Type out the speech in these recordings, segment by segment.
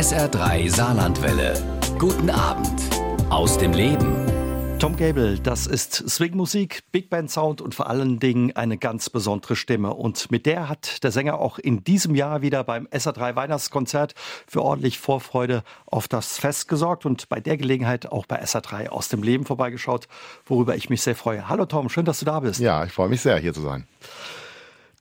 SR3 Saarlandwelle. Guten Abend aus dem Leben. Tom Gable, das ist Swingmusik, Big Band Sound und vor allen Dingen eine ganz besondere Stimme. Und mit der hat der Sänger auch in diesem Jahr wieder beim SA3 Weihnachtskonzert für ordentlich Vorfreude auf das Fest gesorgt und bei der Gelegenheit auch bei SA3 aus dem Leben vorbeigeschaut, worüber ich mich sehr freue. Hallo Tom, schön, dass du da bist. Ja, ich freue mich sehr, hier zu sein.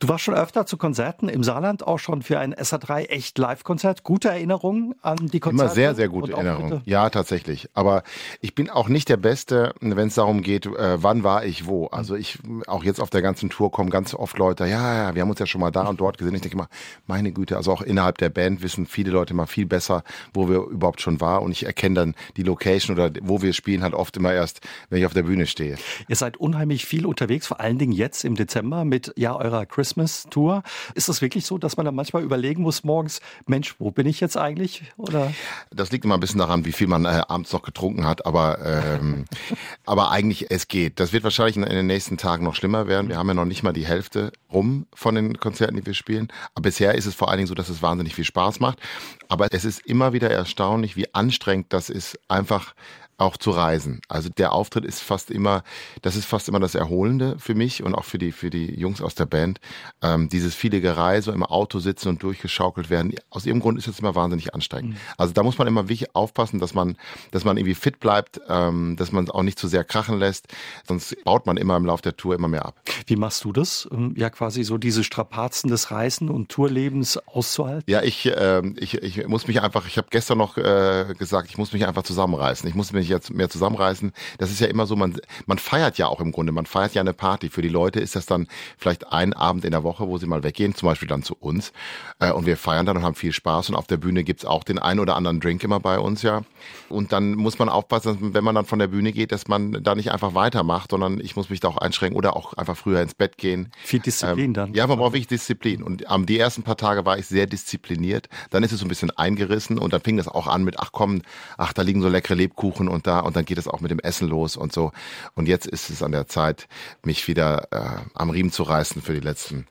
Du warst schon öfter zu Konzerten im Saarland, auch schon für ein SA3 echt Live-Konzert. Gute Erinnerungen an die Konzerte? Immer sehr, sehr gute Erinnerungen. Ja, tatsächlich. Aber ich bin auch nicht der Beste, wenn es darum geht, äh, wann war ich wo. Also ich, auch jetzt auf der ganzen Tour kommen ganz oft Leute, ja, ja, wir haben uns ja schon mal da und dort gesehen. Ich denke immer, meine Güte, also auch innerhalb der Band wissen viele Leute mal viel besser, wo wir überhaupt schon waren. Und ich erkenne dann die Location oder wo wir spielen halt oft immer erst, wenn ich auf der Bühne stehe. Ihr seid unheimlich viel unterwegs, vor allen Dingen jetzt im Dezember mit ja eurer Christmas Christmas-Tour. Ist es wirklich so, dass man dann manchmal überlegen muss morgens, Mensch, wo bin ich jetzt eigentlich? Oder? Das liegt immer ein bisschen daran, wie viel man äh, abends noch getrunken hat, aber, ähm, aber eigentlich, es geht. Das wird wahrscheinlich in, in, den nächsten Tagen noch schlimmer werden. Wir haben ja noch nicht mal die Hälfte rum von den Konzerten, die wir spielen. Aber bisher ist es vor allen Dingen so, dass es wahnsinnig viel Spaß macht. Aber es ist immer wieder erstaunlich, wie anstrengend das ist, einfach auch zu reisen. Also der Auftritt ist fast immer, das ist fast immer das Erholende für mich und auch für die für die Jungs aus der Band. Ähm, dieses viele Gereise, im Auto sitzen und durchgeschaukelt werden. Aus ihrem Grund ist das immer wahnsinnig anstrengend. Mhm. Also da muss man immer wirklich aufpassen, dass man dass man irgendwie fit bleibt, ähm, dass man auch nicht zu sehr krachen lässt, sonst baut man immer im Laufe der Tour immer mehr ab. Wie machst du das? Ja, quasi so diese Strapazen des Reisen und Tourlebens auszuhalten? Ja, ich äh, ich, ich muss mich einfach. Ich habe gestern noch äh, gesagt, ich muss mich einfach zusammenreißen. Ich muss mich jetzt mehr zusammenreißen. Das ist ja immer so, man, man feiert ja auch im Grunde, man feiert ja eine Party. Für die Leute ist das dann vielleicht ein Abend in der Woche, wo sie mal weggehen, zum Beispiel dann zu uns. Äh, und wir feiern dann und haben viel Spaß. Und auf der Bühne gibt's auch den einen oder anderen Drink immer bei uns, ja. Und dann muss man aufpassen, wenn man dann von der Bühne geht, dass man da nicht einfach weitermacht, sondern ich muss mich da auch einschränken oder auch einfach früher ins Bett gehen. Viel Disziplin ähm, dann. Ja, man braucht wirklich Disziplin. Und ähm, die ersten paar Tage war ich sehr diszipliniert. Dann ist es so ein bisschen eingerissen und dann fing das auch an mit, ach komm, ach, da liegen so leckere Lebkuchen und da und dann geht es auch mit dem Essen los und so. Und jetzt ist es an der Zeit, mich wieder äh, am Riemen zu reißen für die letzten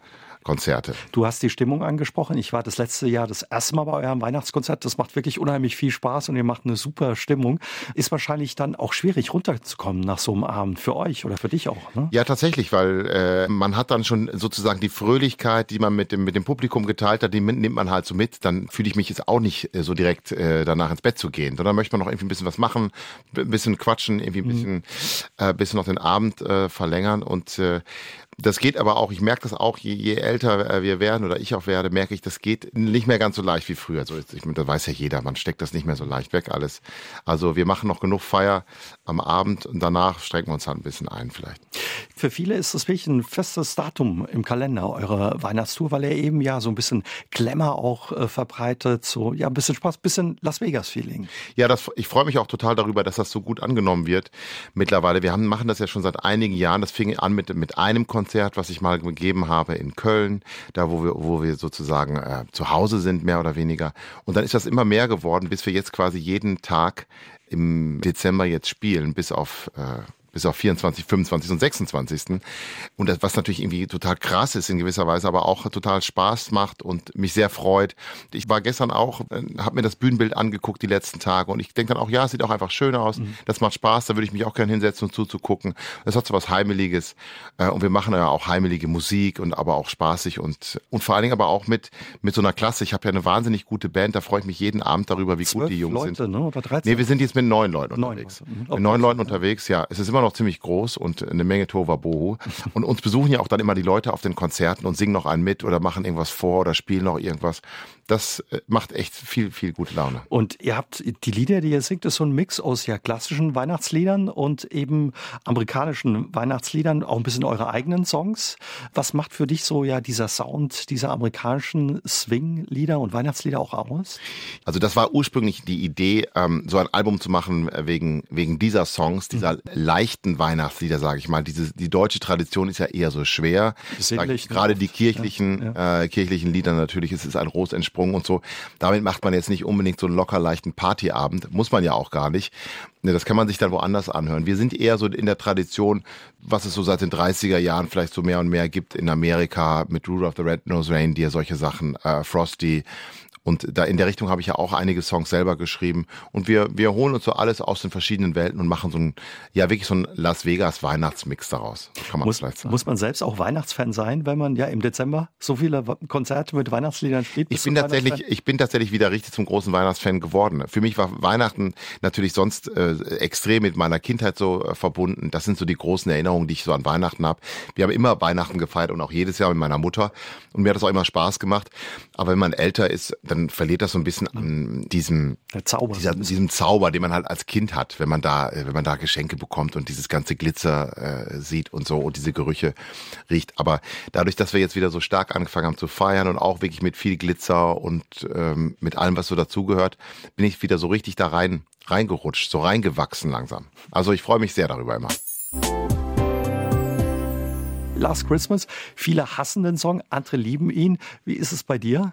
Konzerte. Du hast die Stimmung angesprochen. Ich war das letzte Jahr das erste Mal bei eurem Weihnachtskonzert. Das macht wirklich unheimlich viel Spaß und ihr macht eine super Stimmung. Ist wahrscheinlich dann auch schwierig runterzukommen nach so einem Abend für euch oder für dich auch. Ne? Ja, tatsächlich, weil äh, man hat dann schon sozusagen die Fröhlichkeit, die man mit dem, mit dem Publikum geteilt hat, die nimmt man halt so mit. Dann fühle ich mich jetzt auch nicht äh, so direkt äh, danach ins Bett zu gehen, sondern möchte man noch irgendwie ein bisschen was machen, ein bisschen quatschen, irgendwie ein mhm. bisschen, mhm. äh, bisschen noch den Abend äh, verlängern und äh, das geht aber auch, ich merke das auch, je, je älter äh, wir werden oder ich auch werde, merke ich, das geht nicht mehr ganz so leicht wie früher. So, ich, das weiß ja jeder, man steckt das nicht mehr so leicht weg alles. Also wir machen noch genug Feier am Abend und danach strecken wir uns halt ein bisschen ein vielleicht. Für viele ist das wirklich ein festes Datum im Kalender, eure Weihnachtstour, weil er eben ja so ein bisschen Glamour auch äh, verbreitet, so ja ein bisschen Spaß, ein bisschen Las Vegas-Feeling. Ja, das, ich freue mich auch total darüber, dass das so gut angenommen wird mittlerweile. Wir haben, machen das ja schon seit einigen Jahren. Das fing an mit, mit einem Konzert Konzert, was ich mal gegeben habe in Köln, da wo wir, wo wir sozusagen äh, zu Hause sind, mehr oder weniger. Und dann ist das immer mehr geworden, bis wir jetzt quasi jeden Tag im Dezember jetzt spielen, bis auf äh, bis auf 24, 25 und 26. Und das, was natürlich irgendwie total krass ist in gewisser Weise, aber auch total Spaß macht und mich sehr freut. Ich war gestern auch, äh, habe mir das Bühnenbild angeguckt die letzten Tage und ich denke dann auch, ja, es sieht auch einfach schön aus. Mhm. Das macht Spaß, da würde ich mich auch gerne hinsetzen und zuzugucken. Das hat so was Heimeliges äh, und wir machen ja auch heimelige Musik und aber auch spaßig und und vor allen Dingen aber auch mit mit so einer Klasse. Ich habe ja eine wahnsinnig gute Band, da freue ich mich jeden Abend darüber, wie gut die Jungs Leute, sind. Ne? Oder 13? Nee, wir sind jetzt mit neun Leuten neun unterwegs. Leute. Mhm. Mit neun Leuten unterwegs, ja. Es ist immer noch ziemlich groß und eine Menge Tohuwabohu. Und uns besuchen ja auch dann immer die Leute auf den Konzerten und singen noch einen mit oder machen irgendwas vor oder spielen noch irgendwas das äh, macht echt viel, viel gute Laune. Und ihr habt die Lieder, die ihr singt, ist so ein Mix aus ja klassischen Weihnachtsliedern und eben amerikanischen Weihnachtsliedern, auch ein bisschen eure eigenen Songs. Was macht für dich so ja dieser Sound dieser amerikanischen Swing-Lieder und Weihnachtslieder auch aus? Also das war ursprünglich die Idee, ähm, so ein Album zu machen äh, wegen, wegen dieser Songs, dieser mhm. leichten Weihnachtslieder, sage ich mal. Diese, die deutsche Tradition ist ja eher so schwer. Sinnlich, ne? Gerade die kirchlichen, ja, ja. Äh, kirchlichen Lieder natürlich, es ist ein groß Sprung und so. Damit macht man jetzt nicht unbedingt so einen locker leichten Partyabend. Muss man ja auch gar nicht. Ne, das kann man sich dann woanders anhören. Wir sind eher so in der Tradition, was es so seit den 30er Jahren vielleicht so mehr und mehr gibt in Amerika mit Rudolph the Red-Nosed Reindeer, solche Sachen, äh, Frosty Und da in der Richtung habe ich ja auch einige Songs selber geschrieben. Und wir, wir holen uns so alles aus den verschiedenen Welten und machen so ein, ja, wirklich so ein Las Vegas Weihnachtsmix daraus. Kann man muss, vielleicht sagen. Muss man selbst auch Weihnachtsfan sein, wenn man ja im Dezember so viele Konzerte mit Weihnachtsliedern spielt? Ich bin tatsächlich, ich bin tatsächlich wieder richtig zum großen Weihnachtsfan geworden. Für mich war Weihnachten natürlich sonst äh, extrem mit meiner Kindheit so äh, verbunden. Das sind so die großen Erinnerungen, die ich so an Weihnachten habe. Wir haben immer Weihnachten gefeiert und auch jedes Jahr mit meiner Mutter. Und mir hat das auch immer Spaß gemacht. Aber wenn man älter ist, dann verliert das so ein bisschen an diesem Zauber, dieser, diesem Zauber, den man halt als Kind hat, wenn man da, wenn man da Geschenke bekommt und dieses ganze Glitzer äh, sieht und so und diese Gerüche riecht. Aber dadurch, dass wir jetzt wieder so stark angefangen haben zu feiern und auch wirklich mit viel Glitzer und ähm, mit allem, was so dazugehört, bin ich wieder so richtig da rein reingerutscht, so reingewachsen langsam. Also ich freue mich sehr darüber immer. Last Christmas. Viele hassen den Song, andere lieben ihn. Wie ist es bei dir?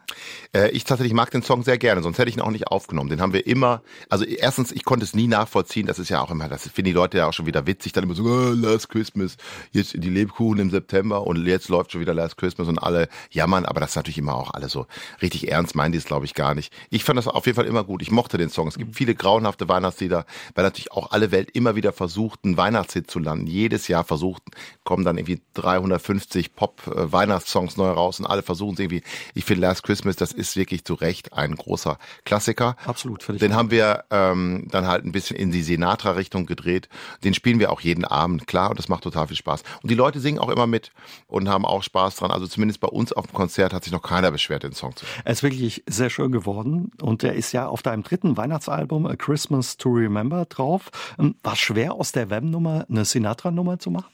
Äh, ich tatsächlich mag den Song sehr gerne, sonst hätte ich ihn auch nicht aufgenommen. Den haben wir immer, also erstens, ich konnte es nie nachvollziehen, das ist ja auch immer, das finden die Leute ja auch schon wieder witzig, dann immer so, oh, Last Christmas, jetzt die Lebkuchen im September und jetzt läuft schon wieder Last Christmas und alle jammern, aber das ist natürlich immer auch alle so richtig ernst, meinen die es glaube ich gar nicht. Ich fand das auf jeden Fall immer gut, ich mochte den Song. Es gibt viele grauenhafte Weihnachtslieder, weil natürlich auch alle Welt immer wieder versucht, einen Weihnachtshit zu landen. Jedes Jahr versucht, kommen dann irgendwie drei 350 Pop-Weihnachtssongs neu raus und alle versuchen es irgendwie. Ich finde Last Christmas, das ist wirklich zu Recht ein großer Klassiker. Absolut. Völlig Den haben wir ähm, dann halt ein bisschen in die Sinatra-Richtung gedreht. Den spielen wir auch jeden Abend, klar, und das macht total viel Spaß. Und die Leute singen auch immer mit und haben auch Spaß dran. Also zumindest bei uns auf dem Konzert hat sich noch keiner beschwert, den Song zu hören. Er ist wirklich sehr schön geworden und der ist ja auf deinem dritten Weihnachtsalbum A Christmas to Remember drauf. Ähm, war schwer aus der Web-Nummer eine Sinatra-Nummer zu machen?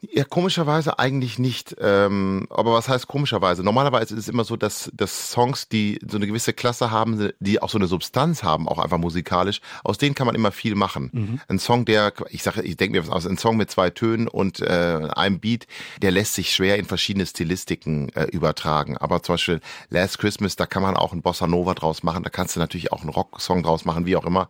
Ja, komischerweise eigentlich nicht. Ähm, aber was heißt komischerweise? Normalerweise ist es immer so, dass, dass Songs, die so eine gewisse Klasse haben, die auch so eine Substanz haben, auch einfach musikalisch, aus denen kann man immer viel machen. Mhm. Ein Song, der, ich sage, ich denke mir was aus, ein Song mit zwei Tönen und äh, einem Beat, der lässt sich schwer in verschiedene Stilistiken äh, übertragen. Aber zum Beispiel Last Christmas, da kann man auch ein Bossa Nova draus machen, da kannst du natürlich auch einen Rock-Song draus machen, wie auch immer.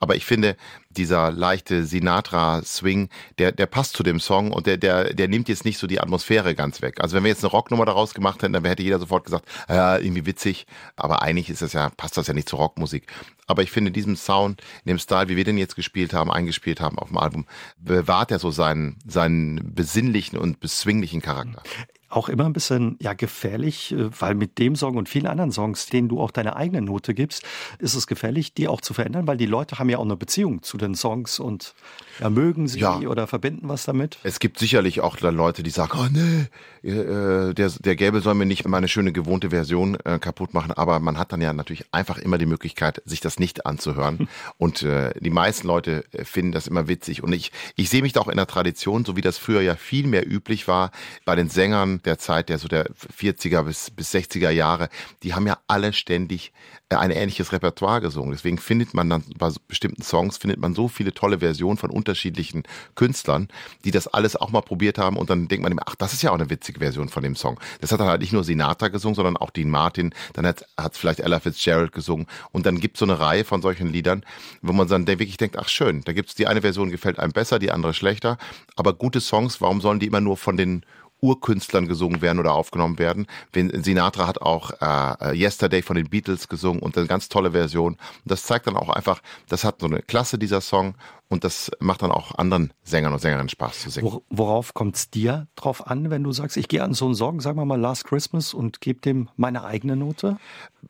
Aber ich finde, dieser leichte Sinatra-Swing, der, der passt zu dem Song und der, der, der nimmt jetzt nicht so die Atmosphäre ganz weg. Also wenn wir jetzt eine Rocknummer daraus gemacht hätten, dann hätte jeder sofort gesagt, ja, irgendwie witzig. Aber eigentlich ist das ja, passt das ja nicht zur Rockmusik. Aber ich finde, diesem Sound, in dem Style, wie wir den jetzt gespielt haben, eingespielt haben auf dem Album, bewahrt er so seinen, seinen besinnlichen und beswinglichen Charakter auch immer ein bisschen ja gefährlich, äh, weil mit dem Song und vielen anderen Songs, denen du auch deine eigene Note gibst, ist es gefährlich, die auch zu verändern, weil die Leute haben ja auch eine Beziehung zu den Songs und ja, mögen sie ja. oder verbinden was damit. Es gibt sicherlich auch Leute, die sagen, oh nee, äh, der, der Gelbe soll mir nicht meine schöne gewohnte Version äh, kaputt machen, aber man hat dann ja natürlich einfach immer die Möglichkeit, sich das nicht anzuhören und äh, die meisten Leute äh, finden das immer witzig und ich, ich sehe mich da auch in der Tradition, so wie das früher ja viel mehr üblich war bei den Sängern, der Zeit, der so der 40er bis, bis 60er Jahre, die haben ja alle ständig äh, ein ähnliches Repertoire gesungen. Deswegen findet man dann bei bestimmten Songs, findet man so viele tolle Versionen von unterschiedlichen Künstlern, die das alles auch mal probiert haben und dann denkt man immer, ach, das ist ja auch eine witzige Version von dem Song. Das hat dann halt nicht nur Sinatra gesungen, sondern auch Dean Martin, dann hat es vielleicht Ella Fitzgerald gesungen und dann gibt es so eine Reihe von solchen Liedern, wo man dann wirklich denkt, ach schön, da gibt es die eine Version gefällt einem besser, die andere schlechter, aber gute Songs, warum sollen die immer nur von den Urkünstlern gesungen werden oder aufgenommen werden. Sinatra hat auch äh, Yesterday von den Beatles gesungen und eine ganz tolle Version. Und das zeigt dann auch einfach, das hat so eine Klasse, dieser Song. Und das macht dann auch anderen Sängern und Sängerinnen Spaß zu singen. Worauf kommt es dir drauf an, wenn du sagst, ich gehe an so einen Song, sagen wir mal Last Christmas und gebe dem meine eigene Note?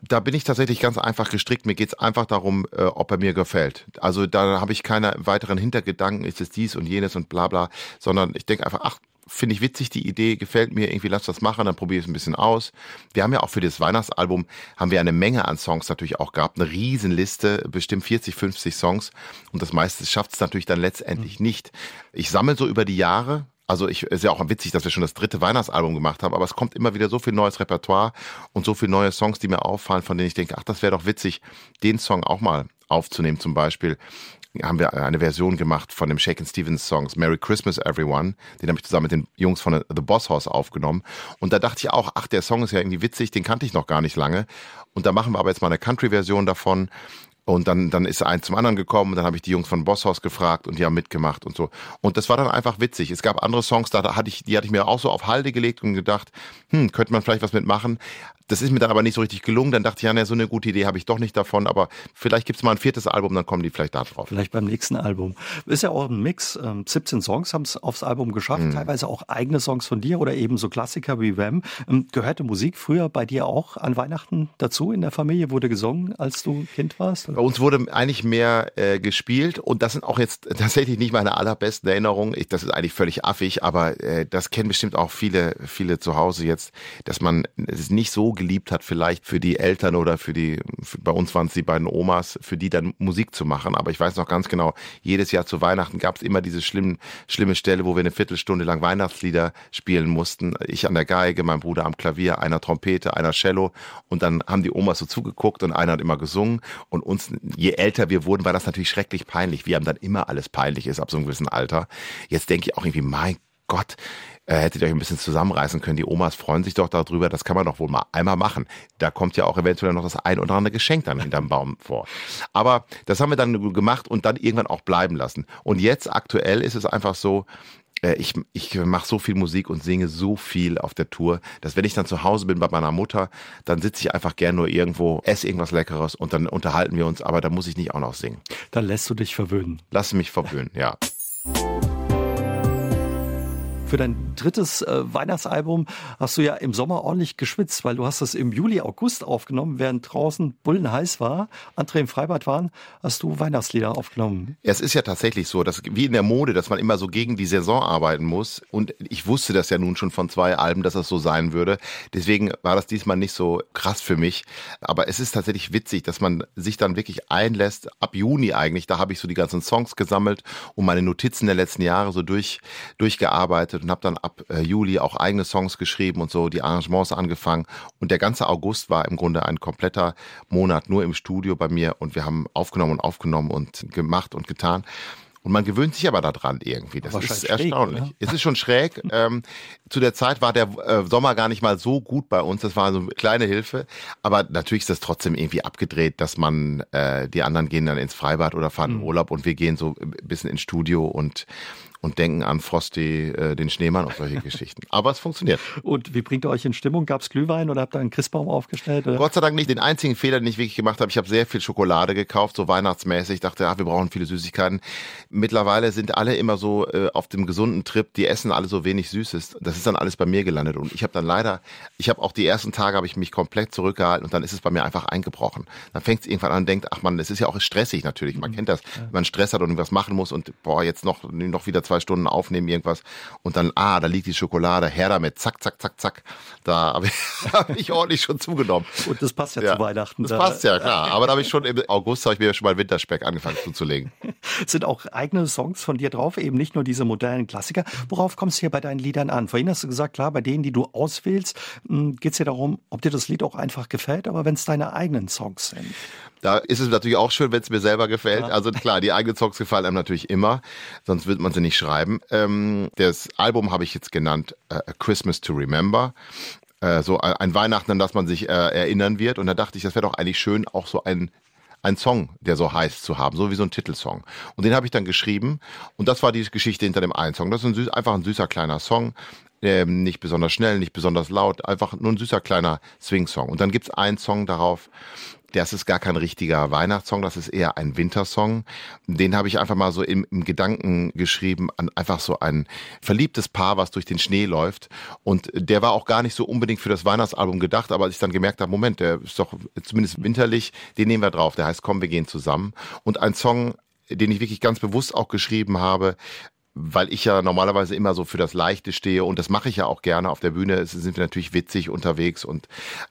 Da bin ich tatsächlich ganz einfach gestrickt. Mir geht es einfach darum, äh, ob er mir gefällt. Also da habe ich keine weiteren Hintergedanken, ist es dies und jenes und bla bla, sondern ich denke einfach, ach, finde ich witzig, die Idee gefällt mir, irgendwie lass das machen, dann probiere ich es ein bisschen aus. Wir haben ja auch für das Weihnachtsalbum, haben wir eine Menge an Songs natürlich auch gehabt, eine Riesenliste, bestimmt 40, 50 Songs und das meiste schafft es natürlich dann letztendlich mhm. nicht. Ich sammle so über die Jahre, also ich ist ja auch witzig, dass wir schon das dritte Weihnachtsalbum gemacht haben, aber es kommt immer wieder so viel neues Repertoire und so viele neue Songs, die mir auffallen, von denen ich denke, ach, das wäre doch witzig, den Song auch mal aufzunehmen zum Beispiel haben wir eine Version gemacht von dem Shaken Stevens Songs Merry Christmas Everyone. Den habe ich zusammen mit den Jungs von The Boss House aufgenommen. Und da dachte ich auch, ach, der Song ist ja irgendwie witzig, den kannte ich noch gar nicht lange. Und da machen wir aber jetzt mal eine Country-Version davon. Und dann, dann ist eins zum anderen gekommen und dann habe ich die Jungs von Bosshaus gefragt und die haben mitgemacht und so. Und das war dann einfach witzig. Es gab andere Songs, da hatte ich, die hatte ich mir auch so auf Halde gelegt und gedacht, hm, könnte man vielleicht was mitmachen Das ist mir dann aber nicht so richtig gelungen. Dann dachte ich, ja, ne, so eine gute Idee habe ich doch nicht davon, aber vielleicht gibt es mal ein viertes Album, dann kommen die vielleicht da drauf. Vielleicht beim nächsten Album. Ist ja auch ein Mix. 17 ähm, Songs haben es aufs Album geschafft, mhm. teilweise auch eigene Songs von dir oder eben so Klassiker wie Wham. Ähm, gehörte Musik früher bei dir auch an Weihnachten dazu in der Familie? Wurde gesungen, als du Kind warst? Bei uns wurde eigentlich mehr äh, gespielt und das sind auch jetzt tatsächlich nicht meine allerbesten Erinnerungen. Ich, das ist eigentlich völlig affig, aber äh, das kennen bestimmt auch viele, viele zu Hause jetzt, dass man es nicht so geliebt hat, vielleicht für die Eltern oder für die, für, bei uns waren es die beiden Omas, für die dann Musik zu machen. Aber ich weiß noch ganz genau, jedes Jahr zu Weihnachten gab es immer diese schlimm, schlimme Stelle, wo wir eine Viertelstunde lang Weihnachtslieder spielen mussten. Ich an der Geige, mein Bruder am Klavier, einer Trompete, einer Cello. Und dann haben die Omas so zugeguckt und einer hat immer gesungen. Und uns, je älter wir wurden, war das natürlich schrecklich peinlich. Wir haben dann immer alles peinlich ist ab so einem gewissen Alter. Jetzt denke ich auch irgendwie, mein Gott, äh, hättet ihr euch ein bisschen zusammenreißen können. Die Omas freuen sich doch darüber. Das kann man doch wohl mal einmal machen. Da kommt ja auch eventuell noch das ein oder andere Geschenk dann hinterm Baum vor. Aber das haben wir dann gemacht und dann irgendwann auch bleiben lassen. Und jetzt aktuell ist es einfach so, äh, ich, ich mache so viel Musik und singe so viel auf der Tour, dass wenn ich dann zu Hause bin bei meiner Mutter, dann sitze ich einfach gern nur irgendwo, esse irgendwas Leckeres und dann unterhalten wir uns, aber da muss ich nicht auch noch singen. Dann lässt du dich verwöhnen. Lass mich verwöhnen, ja. Für dein drittes äh, Weihnachtsalbum hast du ja im Sommer ordentlich geschwitzt, weil du hast das im Juli, August aufgenommen, während draußen bullen heiß war, andere im Freibad waren, hast du Weihnachtslieder aufgenommen. Es ist ja tatsächlich so, dass wie in der Mode, dass man immer so gegen die Saison arbeiten muss. Und ich wusste das ja nun schon von zwei Alben, dass das so sein würde. Deswegen war das diesmal nicht so krass für mich. Aber es ist tatsächlich witzig, dass man sich dann wirklich einlässt. Ab Juni eigentlich, da habe ich so die ganzen Songs gesammelt und meine Notizen der letzten Jahre so durch, durchgearbeitet gearbeitet und habe dann ab äh, Juli auch eigene Songs geschrieben und so die Arrangements angefangen. Und der ganze August war im Grunde ein kompletter Monat nur im Studio bei mir und wir haben aufgenommen und aufgenommen und gemacht und getan. Und man gewöhnt sich aber daran irgendwie. Das ist erstaunlich. Schräg, ne? Es ist schon schräg. ähm, zu der Zeit war der äh, Sommer gar nicht mal so gut bei uns. Das war so eine kleine Hilfe. Aber natürlich ist das trotzdem irgendwie abgedreht, dass man, äh, die anderen gehen dann ins Freibad oder fahren in mhm. Urlaub und wir gehen so ein bisschen ins Studio und und denken an Frosty, äh, den Schneemann und solche Geschichten. Aber es funktioniert. Und wie bringt ihr euch in Stimmung? Gab es Glühwein oder habt ihr einen Christbaum aufgestellt? Oder? Gott sei Dank nicht. Den einzigen Fehler, den ich wirklich gemacht habe, ich habe sehr viel Schokolade gekauft, so weihnachtsmäßig. Ich dachte, ja, wir brauchen viele Süßigkeiten. Mittlerweile sind alle immer so äh, auf dem gesunden Trip, die essen alle so wenig Süßes. Das ist dann alles bei mir gelandet. Und ich habe dann leider, ich habe auch die ersten Tage habe ich mich komplett zurückgehalten und dann ist es bei mir einfach eingebrochen. Dann fängt es irgendwann an und denkt, ach man, es ist ja auch stressig natürlich. Man mhm. kennt das, wenn man Stress hat und irgendwas machen muss und boah, jetzt noch, noch wieder zwei Stunden aufnehmen, irgendwas und dann, ah, da liegt die Schokolade, her damit, zack, zack, zack, zack. Da habe ich, hab ich ordentlich schon zugenommen. Und das passt ja, ja zu Weihnachten. Das da. passt ja, klar. Aber da habe ich schon im August, habe ich mir schon mal Winterspeck angefangen zuzulegen. Sind auch eigene Songs von dir drauf, eben nicht nur diese modernen Klassiker. Worauf kommst du hier bei deinen Liedern an? Vorhin hast du gesagt, klar, bei denen, die du auswählst, hm, geht es ja darum, ob dir das Lied auch einfach gefällt, aber wenn es deine eigenen Songs sind. Da ist es natürlich auch schön, wenn es mir selber gefällt. Ja. Also klar, die eigenen Songs gefallen einem natürlich immer, sonst wird man sie nicht schreiben. Ähm, das Album habe ich jetzt genannt uh, A Christmas to Remember. Äh, so ein Weihnachten, an das man sich äh, erinnern wird. Und da dachte ich, das wäre doch eigentlich schön, auch so ein ein Song, der so heißt, zu haben, so wie so ein Titelsong. Und den habe ich dann geschrieben und das war die Geschichte hinter dem einen Song. Das ist ein süß, einfach ein süßer kleiner Song, ähm, nicht besonders schnell, nicht besonders laut, einfach nur ein süßer kleiner Swing-Song. Und dann gibt's einen Song darauf, das ist gar kein richtiger Weihnachtssong, das ist eher ein Wintersong. Den habe ich einfach mal so im, im, Gedanken geschrieben an einfach so ein verliebtes Paar, was durch den Schnee läuft. Und der war auch gar nicht so unbedingt für das Weihnachtsalbum gedacht, aber als ich dann gemerkt habe, Moment, der ist doch zumindest winterlich, den nehmen wir drauf. Der heißt Komm, wir gehen zusammen. Und ein Song, den ich wirklich ganz bewusst auch geschrieben habe, weil ich ja normalerweise immer so für das Leichte stehe und das mache ich ja auch gerne auf der Bühne, sind wir natürlich witzig unterwegs und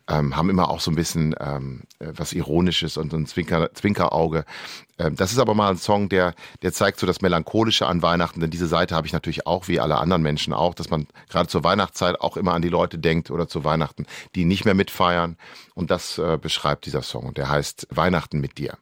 ähm, haben immer auch so ein bisschen ähm, äh, was Ironisches und ein Zwinker, Zwinkerauge. Ähm, das ist aber mal ein Song, der, der zeigt so das Melancholische an Weihnachten, denn diese Seite habe ich natürlich auch, wie alle anderen Menschen auch, dass man gerade zur Weihnachtszeit auch immer an die Leute denkt oder zu Weihnachten, die nicht mehr mitfeiern und das äh, beschreibt dieser Song und der heißt Weihnachten mit dir.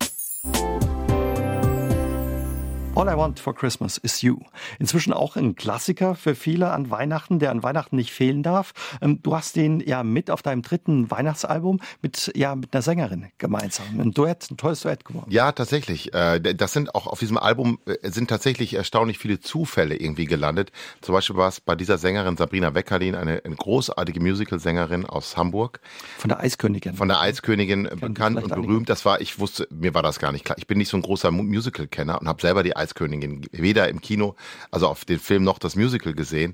All I Want for Christmas is You. Inzwischen auch ein Klassiker für viele an Weihnachten, der an Weihnachten nicht fehlen darf. Ähm, du hast den ja mit auf deinem dritten Weihnachtsalbum mit, ja, mit einer Sängerin gemeinsam. Ein Duett, ein tolles Duett geworden. Ja, tatsächlich. Äh, das sind auch auf diesem Album äh, sind tatsächlich erstaunlich viele Zufälle irgendwie gelandet. Zum Beispiel war es bei dieser Sängerin Sabrina Weckerlin, eine, eine großartige Musical-Sängerin aus Hamburg. Von der Eiskönigin. Von der Eiskönigin bekannt und berühmt. Das war, ich wusste, mir war das gar nicht klar. Ich bin nicht so ein großer Musical-Kenner und habe selber die Eiskönigin Eiskönigin weder im Kino, also auf den Film noch das Musical gesehen.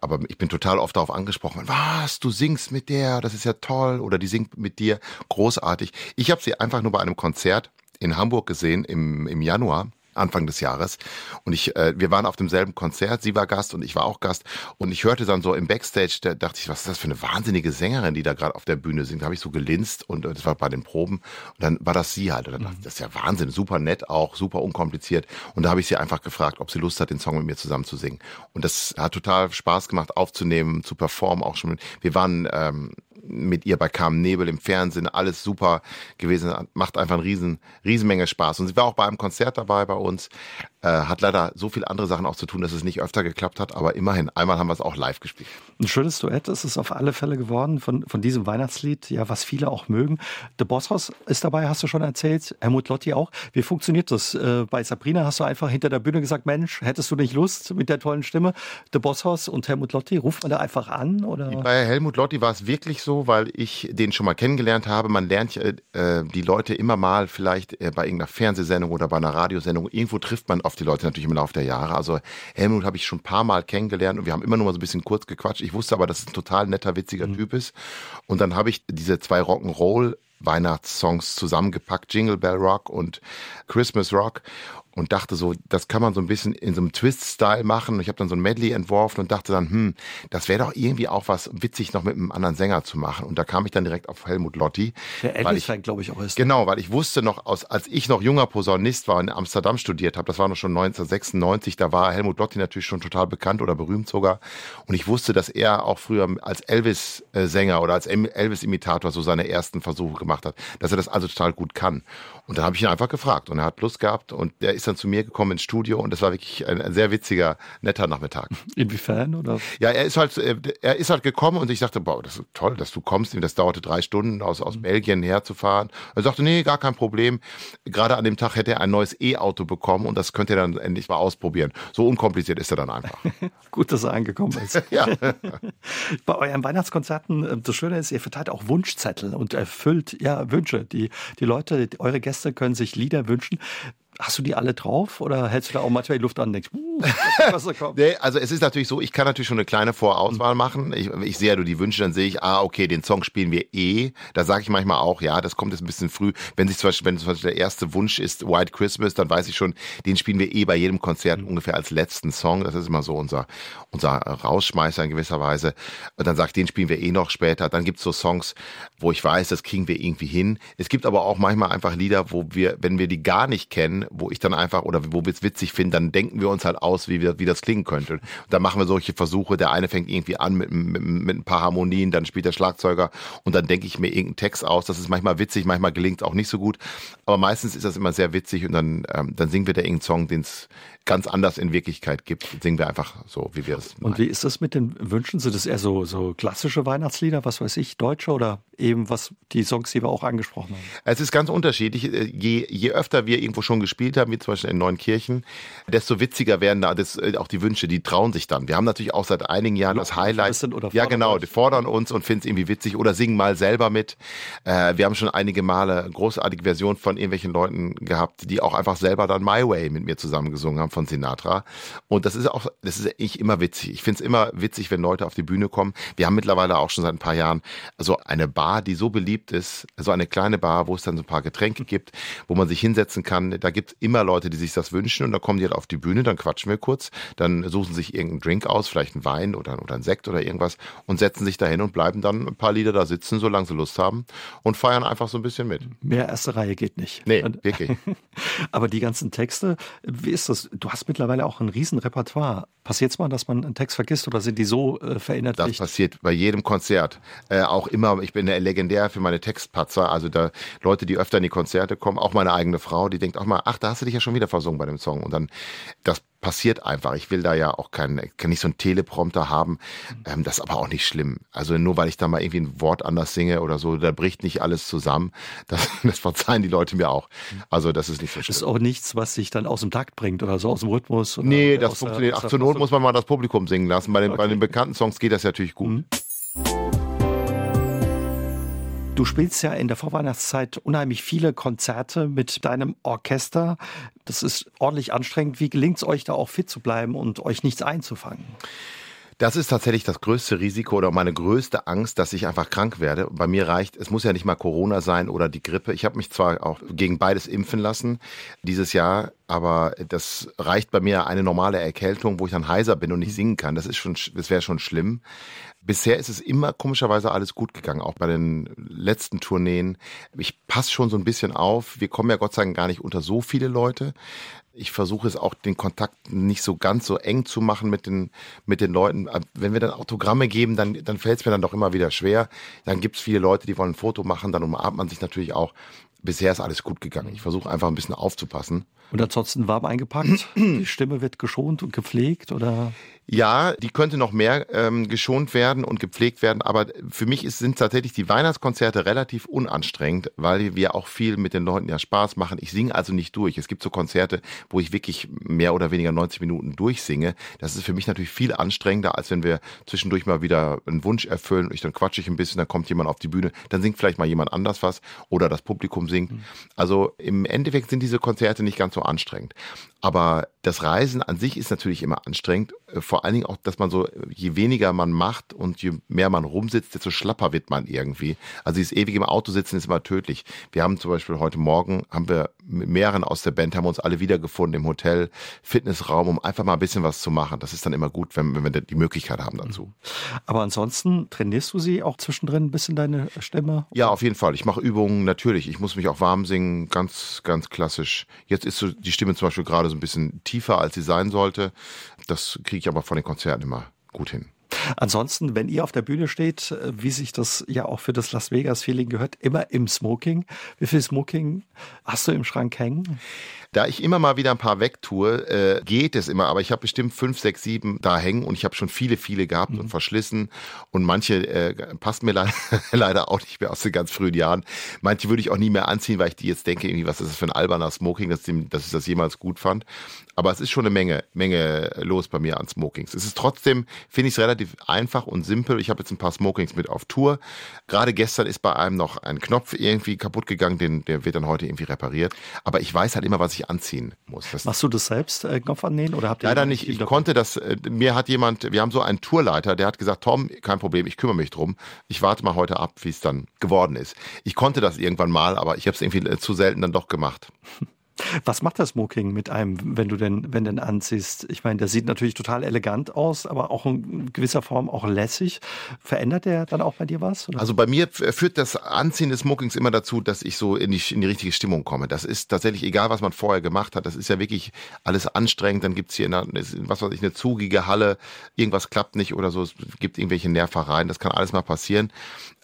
Aber ich bin total oft darauf angesprochen, was, du singst mit der, das ist ja toll, oder die singt mit dir, großartig. Ich habe sie einfach nur bei einem Konzert in Hamburg gesehen im, im Januar Anfang des Jahres. Und ich, äh, wir waren auf demselben Konzert, sie war Gast und ich war auch Gast. Und ich hörte dann so im Backstage, da dachte ich, was ist das für eine wahnsinnige Sängerin, die da gerade auf der Bühne singt. Da habe ich so gelinst und äh, das war bei den Proben. Und dann war das sie halt. Und dann dachte ich, das ist ja Wahnsinn, super nett auch, super unkompliziert. Und da habe ich sie einfach gefragt, ob sie Lust hat, den Song mit mir zusammen zu singen. Und das hat total Spaß gemacht, aufzunehmen, zu performen auch schon. Wir waren ähm, mit ihr bei Carmen Nebel im Fernsehen, alles super gewesen, macht einfach eine riesen, Riesenmenge Spaß. Und sie war auch bei einem Konzert dabei bei uns, äh, hat leider so viele andere Sachen auch zu tun, dass es nicht öfter geklappt hat, aber immerhin, einmal haben wir es auch live gespielt. Ein schönes Duett ist es auf alle Fälle geworden von, von diesem Weihnachtslied, ja, was viele auch mögen. The Boss House ist dabei, hast du schon erzählt, Helmut Lotti auch. Wie funktioniert das? Äh, bei Sabrina hast du einfach hinter der Bühne gesagt, Mensch, hättest du nicht Lust mit der tollen Stimme? The Boss House und Helmut Lotti, ruft man da einfach an? Oder? Bei Helmut Lotti war es wirklich so, weil ich den schon mal kennengelernt habe. Man lernt äh, die Leute immer mal vielleicht äh, bei irgendeiner Fernsehsendung oder bei einer Radiosendung. Irgendwo trifft man auf die Leute natürlich im Laufe der Jahre. Also Helmut habe ich schon ein paar Mal kennengelernt und wir haben immer nur mal so ein bisschen kurz gequatscht. Ich wusste aber, dass es ein total netter, witziger mhm. Typ ist. Und dann habe ich diese zwei Rock'n'Roll Weihnachtssongs zusammengepackt, Jingle Bell Rock und Christmas Rock und dachte so, das kann man so ein bisschen in so einem Twist-Style machen. Und ich habe dann so ein Medley entworfen und dachte dann, hm, das wäre doch irgendwie auch was witzig noch mit einem anderen Sänger zu machen. Und da kam ich dann direkt auf Helmut Lotti. Der Elvis-Fan, glaube ich, auch ist. Genau, weil ich wusste noch, aus, als ich noch junger Posaunist war und in Amsterdam studiert habe, das war noch schon 1996, da war Helmut Lotti natürlich schon total bekannt oder berühmt sogar. Und ich wusste, dass er auch früher als Elvis-Sänger oder als Elvis-Imitator so seine ersten Versuche gemacht hat, dass er das also total gut kann. Und dann habe ich ihn einfach gefragt und er hat Lust gehabt und der ist dann zu mir gekommen ins Studio und das war wirklich ein, ein sehr witziger, netter Nachmittag. Inwiefern oder? Ja, er ist halt, äh, er ist halt gekommen und ich dachte, boah, das ist toll, dass du kommst. Das dauerte drei Stunden aus, aus mhm. Belgien herzufahren. Er sagte, nee, gar kein Problem. Gerade an dem Tag hätte er ein neues E-Auto bekommen und das könnte er dann endlich mal ausprobieren. So unkompliziert ist er dann einfach. Gut, dass er angekommen ist. ja. Bei euren Weihnachtskonzerten, äh, das Schöne ist, ihr verteilt auch Wunschzettel und erfüllt ja Wünsche. Die, die Leute, eure Gäste können sich Lieder wünschen. Hast du die alle drauf oder hältst du da auch manchmal die Luft an und denkst, uh, was da kommt? nee, also es ist natürlich so, ich kann natürlich schon eine kleine Vorauswahl machen. Ich, ich sehe ja du die Wünsche, dann sehe ich, ah, okay, den Song spielen wir eh. Da sage ich manchmal auch, ja, das kommt jetzt ein bisschen früh. Wenn sich zum Beispiel, wenn zum Beispiel der erste Wunsch ist White Christmas, dann weiß ich schon, den spielen wir eh bei jedem Konzert mhm. ungefähr als letzten Song. Das ist immer so unser, unser Rausschmeißer in gewisser Weise. Und dann sagt, den spielen wir eh noch später. Dann gibt's so Songs, wo ich weiß, das kriegen wir irgendwie hin. Es gibt aber auch manchmal einfach Lieder, wo wir, wenn wir die gar nicht kennen, wo ich dann einfach oder wo wir es witzig finden, dann denken wir uns halt aus, wie, wir, wie das klingen könnte. Und dann machen wir solche Versuche. Der eine fängt irgendwie an mit, mit, mit ein paar Harmonien, dann spielt der Schlagzeuger und dann denke ich mir irgendeinen Text aus. Das ist manchmal witzig, manchmal gelingt es auch nicht so gut. Aber meistens ist das immer sehr witzig und dann, ähm, dann singen wir da irgendeinen Song, den es ganz anders in Wirklichkeit gibt, singen wir einfach so, wie wir es Und wie ist das mit den Wünschen? Sind das eher so, so klassische Weihnachtslieder, was weiß ich, deutsche oder eben was die Songs, die wir auch angesprochen haben? Es ist ganz unterschiedlich. Je, je öfter wir irgendwo schon gespielt haben, wie zum Beispiel in Neunkirchen, desto witziger werden da das, äh, auch die Wünsche, die trauen sich dann. Wir haben natürlich auch seit einigen Jahren das Highlight. ja, genau, die fordern uns und finden es irgendwie witzig oder singen mal selber mit. Äh, wir haben schon einige Male großartige Versionen von irgendwelchen Leuten gehabt, die auch einfach selber dann My Way mit mir zusammen gesungen haben von Sinatra. Und das ist auch, das ist echt immer witzig. Ich finde es immer witzig, wenn Leute auf die Bühne kommen. Wir haben mittlerweile auch schon seit ein paar Jahren so eine Bar, die so beliebt ist, so eine kleine Bar, wo es dann so ein paar Getränke gibt, wo man sich hinsetzen kann. Da gibt es immer Leute, die sich das wünschen und dann kommen die halt auf die Bühne, dann quatschen wir kurz, dann suchen sich irgendeinen Drink aus, vielleicht einen Wein oder, oder einen Sekt oder irgendwas und setzen sich dahin und bleiben dann ein paar Lieder da sitzen, solange sie Lust haben und feiern einfach so ein bisschen mit. Mehr erste Reihe geht nicht. Nee, wirklich. Aber die ganzen Texte, wie ist das? Du hast mittlerweile auch ein Riesenrepertoire. Passiert es mal, dass man einen Text vergisst oder sind die so äh, verinnerlicht? Das passiert bei jedem Konzert. Äh, auch immer, ich bin legendär für meine Textpatzer. Also da Leute, die öfter in die Konzerte kommen, auch meine eigene Frau, die denkt auch mal, ach, da hast du dich ja schon wieder versungen bei dem Song. Und dann, das passiert einfach. Ich will da ja auch kein, kann nicht so einen Teleprompter haben. Ähm, das ist aber auch nicht schlimm. Also nur weil ich da mal irgendwie ein Wort anders singe oder so, da bricht nicht alles zusammen. Das, das verzeihen die Leute mir auch. Also das ist nicht so schlimm. Das ist auch nichts, was sich dann aus dem Takt bringt oder so aus dem Rhythmus. Oder nee, das funktioniert. Ach, zur Not muss man mal das Publikum singen lassen. Bei den, okay. bei den bekannten Songs geht das natürlich gut. Mhm. Du spielst ja in der Vorweihnachtszeit unheimlich viele Konzerte mit deinem Orchester. Das ist ordentlich anstrengend. Wie gelingt es euch da auch fit zu bleiben und euch nichts einzufangen? Das ist tatsächlich das größte Risiko oder meine größte Angst, dass ich einfach krank werde. Bei mir reicht, es muss ja nicht mal Corona sein oder die Grippe. Ich habe mich zwar auch gegen beides impfen lassen dieses Jahr, aber das reicht bei mir eine normale Erkältung, wo ich dann heiser bin und nicht singen kann. Das ist schon, das wäre schon schlimm. Bisher ist es immer komischerweise alles gut gegangen, auch bei den letzten Tourneen. Ich passe schon so ein bisschen auf. Wir kommen ja Gott sei Dank gar nicht unter so viele Leute. Ich versuche es auch, den Kontakt nicht so ganz so eng zu machen mit den, mit den Leuten. Wenn wir dann Autogramme geben, dann, dann fällt es mir dann doch immer wieder schwer. Dann gibt es viele Leute, die wollen ein Foto machen, dann umarmt man sich natürlich auch. Bisher ist alles gut gegangen. Ich versuche einfach ein bisschen aufzupassen. Und ansonsten warm eingepackt? Die Stimme wird geschont und gepflegt oder? Ja, die könnte noch mehr ähm, geschont werden und gepflegt werden, aber für mich ist, sind tatsächlich die Weihnachtskonzerte relativ unanstrengend, weil wir auch viel mit den Leuten ja Spaß machen. Ich singe also nicht durch. Es gibt so Konzerte, wo ich wirklich mehr oder weniger 90 Minuten durchsinge. Das ist für mich natürlich viel anstrengender, als wenn wir zwischendurch mal wieder einen Wunsch erfüllen und ich dann quatsche ich ein bisschen, dann kommt jemand auf die Bühne, dann singt vielleicht mal jemand anders was oder das Publikum singt. Mhm. Also im Endeffekt sind diese Konzerte nicht ganz so anstrengend. Aber das Reisen an sich ist natürlich immer anstrengend. Äh, vor allen Dingen auch, dass man so, je weniger man macht und je mehr man rumsitzt, desto schlapper wird man irgendwie. Also dieses ewige im Auto sitzen ist immer tödlich. Wir haben zum Beispiel heute Morgen, haben wir mit mehreren aus der Band, haben uns alle wiedergefunden im Hotel, Fitnessraum, um einfach mal ein bisschen was zu machen. Das ist dann immer gut, wenn, wenn wir die Möglichkeit haben dazu. Aber ansonsten trainierst du sie auch zwischendrin ein bisschen deine Stimme? Ja, auf jeden Fall. Ich mache Übungen natürlich. Ich muss mich auch warm singen, ganz, ganz klassisch. Jetzt ist so die Stimme zum Beispiel gerade so ein bisschen tiefer, als sie sein sollte. Das kriege ich aber von den Konzerten immer gut hin. Ansonsten, wenn ihr auf der Bühne steht, äh, wie sich das ja auch für das Las Vegas-Feeling gehört, immer im Smoking. Wie viel Smoking hast du im Schrank hängen? Da ich immer mal wieder ein paar wegtue, äh, geht es immer, aber ich habe bestimmt fünf, sechs, sieben da hängen und ich habe schon viele, viele gehabt mhm. und verschlissen und manche äh, passen mir leider, leider auch nicht mehr aus den ganz frühen Jahren. Manche würde ich auch nie mehr anziehen, weil ich die jetzt denke, irgendwie, was ist das für ein alberner Smoking, dass, dem, dass ich das jemals gut fand. Aber es ist schon eine Menge, Menge los bei mir an Smokings. Es ist trotzdem, finde ich es relativ einfach und simpel. Ich habe jetzt ein paar Smokings mit auf Tour. Gerade gestern ist bei einem noch ein Knopf irgendwie kaputt gegangen, den, der wird dann heute irgendwie repariert. Aber ich weiß halt immer, was ich anziehen muss. Das Machst du das selbst, äh, Knopf annähen? Oder habt ihr Leider nicht. Ich konnte das, äh, mir hat jemand, wir haben so einen Tourleiter, der hat gesagt, Tom, kein Problem, ich kümmere mich drum. Ich warte mal heute ab, wie es dann geworden ist. Ich konnte das irgendwann mal, aber ich habe es irgendwie äh, zu selten dann doch gemacht. Was macht das Smoking mit einem, wenn du denn, wenn denn anziehst? Ich meine, der sieht natürlich total elegant aus, aber auch in gewisser Form auch lässig. Verändert der dann auch bei dir was? Oder? Also bei mir führt das Anziehen des Smokings immer dazu, dass ich so in die, in die richtige Stimmung komme. Das ist tatsächlich egal, was man vorher gemacht hat. Das ist ja wirklich alles anstrengend. Dann gibt's hier, eine, was weiß ich, eine zugige Halle. Irgendwas klappt nicht oder so. Es gibt irgendwelche Nervereien. Das kann alles mal passieren.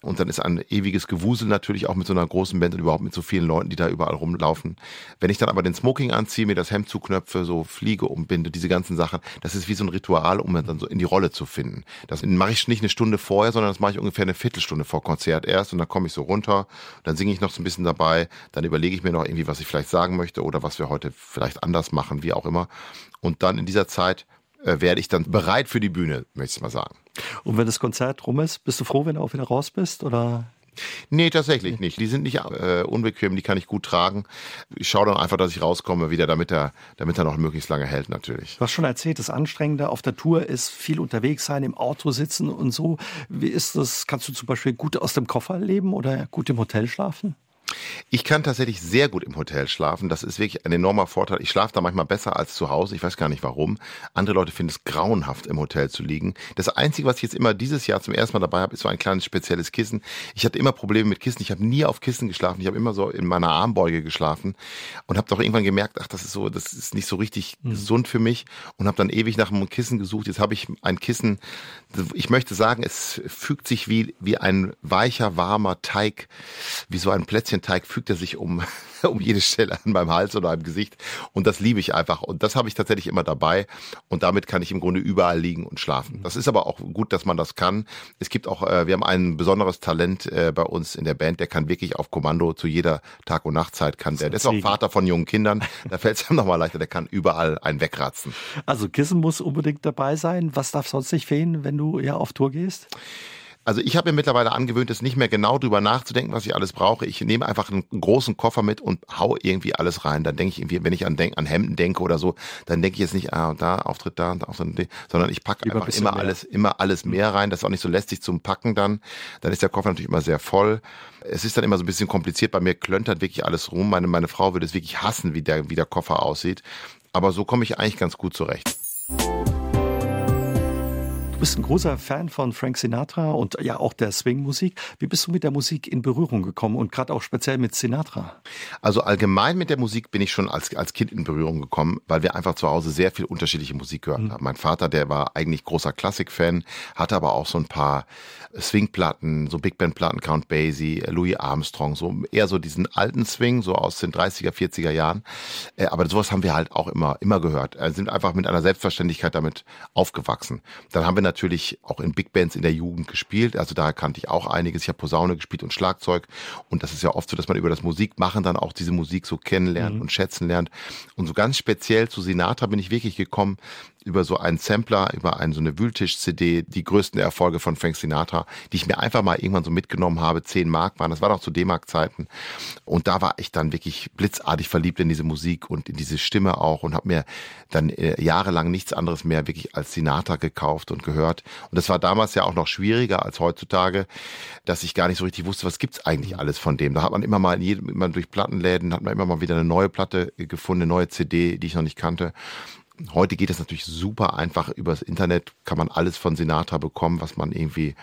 Und dann ist ein ewiges Gewusel natürlich auch mit so einer großen Band und überhaupt mit so vielen Leuten, die da überall rumlaufen. Wenn ich dann aber den Smoking anziehe, mir das Hemd zuknöpfe, so Fliege umbinde, diese ganzen Sachen, das ist wie so ein Ritual, um dann so in die Rolle zu finden. Das mache ich nicht eine Stunde vorher, sondern das mache ich ungefähr eine Viertelstunde vor Konzert erst und dann komme ich so runter, dann singe ich noch so ein bisschen dabei, dann überlege ich mir noch irgendwie, was ich vielleicht sagen möchte oder was wir heute vielleicht anders machen, wie auch immer. Und dann in dieser Zeit äh, werde ich dann bereit für die Bühne, möchte ich mal sagen. Und wenn das Konzert rum ist, bist du froh, wenn du auch wieder raus bist? Oder? Nee, tatsächlich nicht. Die sind nicht äh, unbequem, die kann ich gut tragen. Ich schaue dann einfach, dass ich rauskomme wieder, damit er, damit er noch möglichst lange hält natürlich. Du hast schon erzählt, das Anstrengende auf der Tour ist viel unterwegs sein, im Auto sitzen und so. Wie ist das? Kannst du zum Beispiel gut aus dem Koffer leben oder gut im Hotel schlafen? Ich kann tatsächlich sehr gut im Hotel schlafen. Das ist wirklich ein enormer Vorteil. Ich schlafe da manchmal besser als zu Hause. Ich weiß gar nicht warum. Andere Leute finden es grauenhaft, im Hotel zu liegen. Das Einzige, was ich jetzt immer dieses Jahr zum ersten Mal dabei habe, ist so ein kleines spezielles Kissen. Ich hatte immer Probleme mit Kissen. Ich habe nie auf Kissen geschlafen. Ich habe immer so in meiner Armbeuge geschlafen und habe doch irgendwann gemerkt, ach, das ist so, das ist nicht so richtig mhm. gesund für mich und habe dann ewig nach einem Kissen gesucht. Jetzt habe ich ein Kissen. Ich möchte sagen, es fügt sich wie wie ein weicher, warmer Teig, wie so ein Plätzchenteig fügt er sich um, um jede Stelle an meinem Hals oder am Gesicht. Und das liebe ich einfach. Und das habe ich tatsächlich immer dabei. Und damit kann ich im Grunde überall liegen und schlafen. Das ist aber auch gut, dass man das kann. Es gibt auch, äh, wir haben ein besonderes Talent äh, bei uns in der Band, der kann wirklich auf Kommando zu jeder Tag- und Nachtzeit kann der. Der ist auch Vater von jungen Kindern. Da fällt es ihm nochmal leichter. Der kann überall einen wegratzen. Also Kissen muss unbedingt dabei sein. Was darf sonst nicht fehlen, wenn du ja auf Tour gehst? Also ich habe mir mittlerweile angewöhnt, es nicht mehr genau drüber nachzudenken, was ich alles brauche. Ich nehme einfach einen großen Koffer mit und hau irgendwie alles rein. Dann denke ich irgendwie, wenn ich an, denk, an Hemden denke oder so, dann denke ich jetzt nicht, ah, da, Auftritt da, Auftritt da, sondern ich packe einfach immer mehr. alles, immer alles mehr rein. Das ist auch nicht so lästig zum Packen dann. Dann ist der Koffer natürlich immer sehr voll. Es ist dann immer so ein bisschen kompliziert. Bei mir klöntert wirklich alles rum. Meine, meine Frau würde es wirklich hassen, wie der, wie der Koffer aussieht. Aber so komme ich eigentlich ganz gut zurecht. Du bist ein großer Fan von Frank Sinatra und ja auch der Swing-Musik. Wie bist du mit der Musik in Berührung gekommen und gerade auch speziell mit Sinatra? Also allgemein mit der Musik bin ich schon als, als Kind in Berührung gekommen, weil wir einfach zu Hause sehr viel unterschiedliche Musik gehört mhm. haben. Mein Vater, der war eigentlich großer Klassik-Fan, hatte aber auch so ein paar Swing-Platten, so Big Band-Platten, Count Basie, Louis Armstrong, so eher so diesen alten Swing, so aus den 30er, 40er Jahren. Äh, aber sowas haben wir halt auch immer, immer gehört. Wir sind einfach mit einer Selbstverständlichkeit damit aufgewachsen. Dann haben wir natürlich auch in Big Bands in der Jugend gespielt. Also da kannte ich auch einiges. Ich habe Posaune gespielt und Schlagzeug. Und das ist ja oft so, dass man über das Musikmachen dann auch diese Musik so kennenlernt mhm. und schätzen lernt. Und so ganz speziell zu Sinatra bin ich wirklich gekommen über so einen Sampler, über einen, so eine Wühltisch-CD, die größten Erfolge von Frank Sinatra, die ich mir einfach mal irgendwann so mitgenommen habe. Zehn Mark waren, das war noch zu D-Mark-Zeiten. Und da war ich dann wirklich blitzartig verliebt in diese Musik und in diese Stimme auch und habe mir dann äh, jahrelang nichts anderes mehr wirklich als Sinatra gekauft und gehört. Und das war damals ja auch noch schwieriger als heutzutage, dass ich gar nicht so richtig wusste, was gibt's eigentlich alles von dem. Da hat man immer mal in jedem, immer durch Plattenläden, hat man immer mal wieder eine neue Platte gefunden, eine neue CD, die ich noch nicht kannte. Heute geht es natürlich super einfach. Übers Internet kann man alles von Sinatra bekommen, was man irgendwie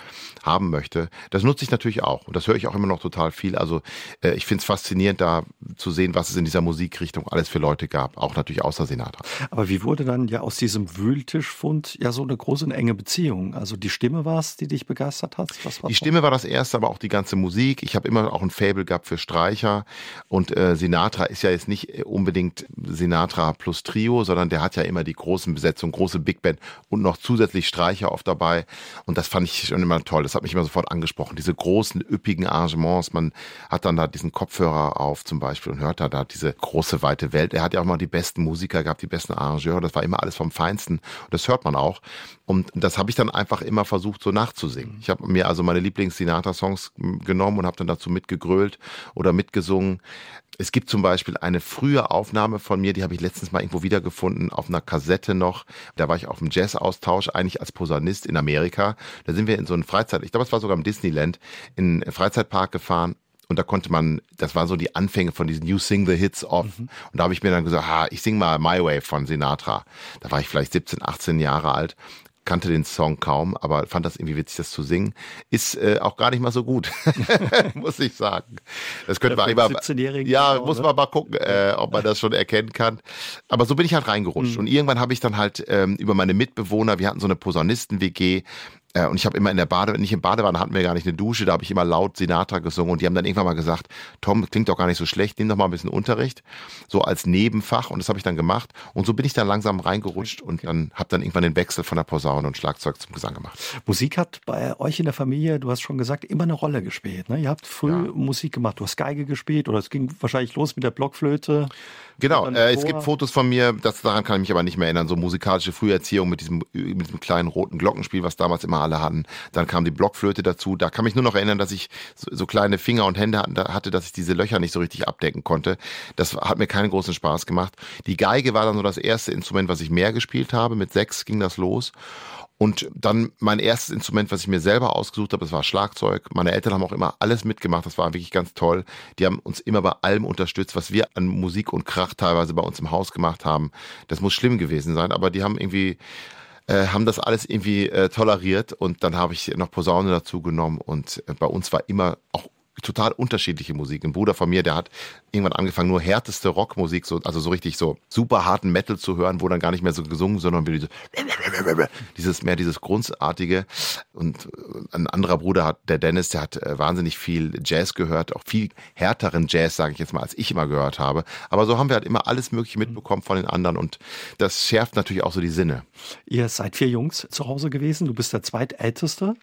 haben möchte. Das nutze ich natürlich auch. Und das höre ich auch immer noch total viel. Also äh, ich finde es faszinierend, da zu sehen, was es in dieser Musikrichtung alles für Leute gab. Auch natürlich außer Sinatra. Aber wie wurde dann ja aus diesem Wühltischfund ja so eine große und enge Beziehung? Also die Stimme war es, die dich begeistert hat? die Stimme war das erste, aber auch die ganze Musik. Ich habe immer auch ein Fable gehabt für Streicher. Und äh, Sinatra ist ja jetzt nicht unbedingt Sinatra plus Trio, sondern der hat ja immer die großen Besetzungen, große Big Band und noch zusätzlich Streicher oft dabei. Und das fand ich schon immer toll. Das hat mich immer sofort angesprochen. Diese großen, üppigen Arrangements. Man hat dann da diesen Kopfhörer auf zum Beispiel und hört da, da diese große, weite Welt. Er hat ja auch mal die besten Musiker gehabt, die besten Arrangeure. Das war immer alles vom Feinsten. Und das hört man auch. Und das habe ich dann einfach immer versucht, so nachzusingen. Ich habe mir also meine Lieblings-Sinatra-Songs genommen und habe dann dazu mitgegrölt oder mitgesungen. Es gibt zum Beispiel eine frühe Aufnahme von mir, die habe ich letztens mal irgendwo wiedergefunden, auf einer Kassette noch. Da war ich auf einem Jazz-Austausch, eigentlich als Posaunist in Amerika. Da sind wir in so einen Freizeit, ich glaube, es war sogar im Disneyland, in einen Freizeitpark gefahren und da konnte man, das waren so die Anfänge von diesen You Sing the Hits Off. Mhm. Und da habe ich mir dann gesagt, ha, ich sing mal My Way von Sinatra. Da war ich vielleicht 17, 18 Jahre alt kannte den Song kaum, aber fand das irgendwie witzig, das zu singen. Ist äh, auch gar nicht mal so gut, muss ich sagen. Das könnte man immer, ja, muss man mal gucken, äh, ob man das schon erkennen kann. Aber so bin ich halt reingerutscht. Mhm. Und irgendwann habe ich dann halt ähm, über meine Mitbewohner, wir hatten so eine Posaunisten-WG, äh, und ich habe immer in der Badewanne, nicht im Badewanne hatten wir gar nicht eine Dusche, da habe ich immer laut Sinatra gesungen und die haben dann irgendwann mal gesagt, Tom, klingt doch gar nicht so schlecht, nimm doch mal ein bisschen Unterricht, so als Nebenfach und das habe ich dann gemacht und so bin ich dann langsam reingerutscht und dann habe dann irgendwann den Wechsel von der Posaune und Schlagzeug zum Gesang gemacht. Musik hat bei euch in der Familie, du hast schon gesagt, immer eine Rolle gespielt. Ne? Ihr habt früh ja. Musik gemacht, du hast Geige gespielt oder es ging wahrscheinlich los mit der Blockflöte. Genau, äh, es gibt Fotos von mir, das, daran kann ich mich aber nicht mehr erinnern, so musikalische Früherziehung mit diesem, mit diesem kleinen roten Glockenspiel, was damals immer alle hatten. Dann kam die Blockflöte dazu. Da kann mich nur noch erinnern, dass ich so, so kleine Finger und Hände hatte, dass ich diese Löcher nicht so richtig abdecken konnte. Das hat mir keinen großen Spaß gemacht. Die Geige war dann so das erste Instrument, was ich mehr gespielt habe. Mit sechs ging das los. Und dann mein erstes Instrument, was ich mir selber ausgesucht habe, das war Schlagzeug. Meine Eltern haben auch immer alles mitgemacht. Das war wirklich ganz toll. Die haben uns immer bei allem unterstützt, was wir an Musik und Krach teilweise bei uns im Haus gemacht haben. Das muss schlimm gewesen sein, aber die haben irgendwie äh, haben das alles irgendwie äh, toleriert und dann habe ich noch Posaune dazu genommen und äh, bei uns war immer auch total unterschiedliche Musik. Ein Bruder von mir, der hat irgendwann angefangen, nur härteste Rockmusik, so, also so richtig so super harten Metal zu hören, wo dann gar nicht mehr so gesungen, sondern wie diese, dieses, mehr dieses Grundartige. Und ein anderer Bruder hat, der Dennis, der hat äh, wahnsinnig viel Jazz gehört, auch viel härteren Jazz, sage ich jetzt mal, als ich immer gehört habe. Aber so haben wir halt immer alles Mögliche mitbekommen von den anderen und das schärft natürlich auch so die Sinne. Ihr seid vier Jungs zu Hause gewesen, du bist der zweitälteste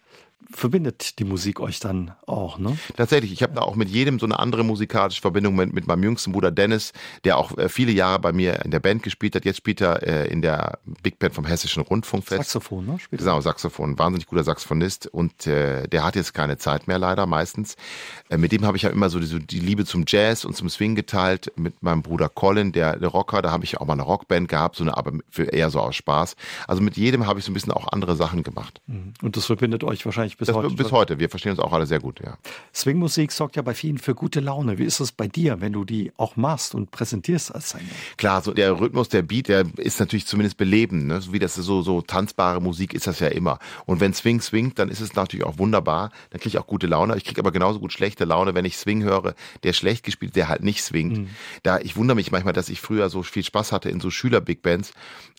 verbindet die Musik euch dann auch, ne? Tatsächlich, ich habe da auch mit jedem so eine andere musikalische Verbindung mit, mit meinem jüngsten Bruder Dennis, der auch äh, viele Jahre bei mir in der Band gespielt hat. Jetzt spielt er äh, in der Big Band vom Hessischen Rundfunkfest. Saxophon, ne? Spielt genau, Saxophon, wahnsinnig guter Saxophonist und äh, der hat jetzt keine Zeit mehr leider meistens. Äh, mit dem habe ich ja immer so die, so die, Liebe zum Jazz und zum Swing geteilt. Mit meinem Bruder Colin, der, der Rocker, da habe ich auch mal eine Rockband gehabt, so eine, aber für eher so aus Spaß. Also mit jedem habe ich so ein bisschen auch andere Sachen gemacht. Mhm. Und das verbindet euch wahrscheinlich bis das, heute. Bis heute. Wir verstehen uns auch alle sehr gut, ja. Swingmusik sorgt ja bei vielen für gute Laune. Wie ist es bei dir, wenn du die auch machst und präsentierst als Sänger? Klar, so der Rhythmus, der Beat, der ist natürlich zumindest belebend. Ne? So wie das so, so tanzbare Musik ist das ja immer. Und wenn Swing swingt, dann ist es natürlich auch wunderbar. Dann kriege ich auch gute Laune. Ich kriege aber genauso gut schlechte Laune, wenn ich Swing höre, der schlecht gespielt, der halt nicht swingt. Mhm. Da, ich wundere mich manchmal, dass ich früher so viel Spaß hatte in so Schüler-Big Bands.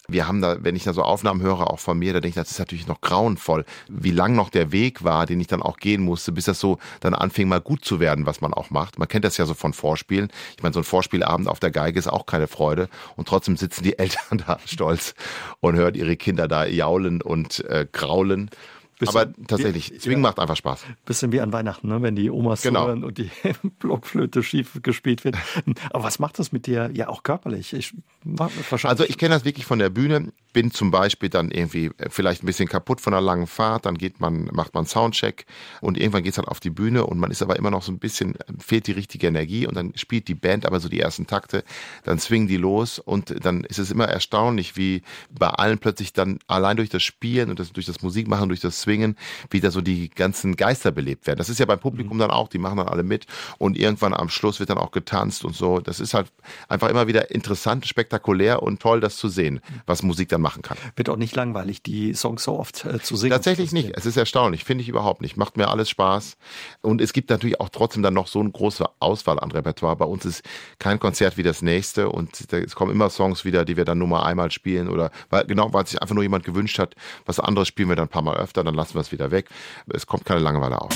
Wir haben da, wenn ich da so Aufnahmen höre, auch von mir, da denke ich, das ist natürlich noch grauenvoll, wie lang noch der Weg war, den ich dann auch gehen musste, bis das so dann anfing mal gut zu werden, was man auch macht. Man kennt das ja so von Vorspielen. Ich meine, so ein Vorspielabend auf der Geige ist auch keine Freude und trotzdem sitzen die Eltern da stolz und hören ihre Kinder da jaulen und äh, kraulen. Bisschen, Aber tatsächlich, Swing ja, macht einfach Spaß. Bisschen wie an Weihnachten, ne? wenn die Omas genau. hören und die Blockflöte schief gespielt wird. Aber was macht das mit dir ja auch körperlich? Ich, also ich kenne das wirklich von der Bühne. Bin zum Beispiel dann irgendwie vielleicht ein bisschen kaputt von einer langen Fahrt. Dann geht man, macht man Soundcheck und irgendwann geht es halt auf die Bühne und man ist aber immer noch so ein bisschen, fehlt die richtige Energie und dann spielt die Band aber so die ersten Takte. Dann swingen die los und dann ist es immer erstaunlich, wie bei allen plötzlich dann allein durch das Spielen und das, durch das Musikmachen, durch das Swing Swingen wieder so die ganzen Geister belebt werden. Das ist ja beim Publikum mhm. dann auch, die machen dann alle mit und irgendwann am Schluss wird dann auch getanzt und so. Das ist halt einfach immer wieder interessant, spektakulär und toll, das zu sehen, was Musik dann machen kann. Wird auch nicht langweilig, die Songs so oft äh, zu singen. Tatsächlich nicht. Es ist erstaunlich, finde ich überhaupt nicht. Macht mir alles Spaß. Und es gibt natürlich auch trotzdem dann noch so eine große Auswahl an Repertoire. Bei uns ist kein Konzert wie das nächste und es kommen immer Songs wieder, die wir dann nur mal einmal spielen oder weil, genau, weil sich einfach nur jemand gewünscht hat, was anderes spielen wir dann ein paar Mal öfter, dann lassen wir es wieder weg. Es kommt keine Langeweile auf.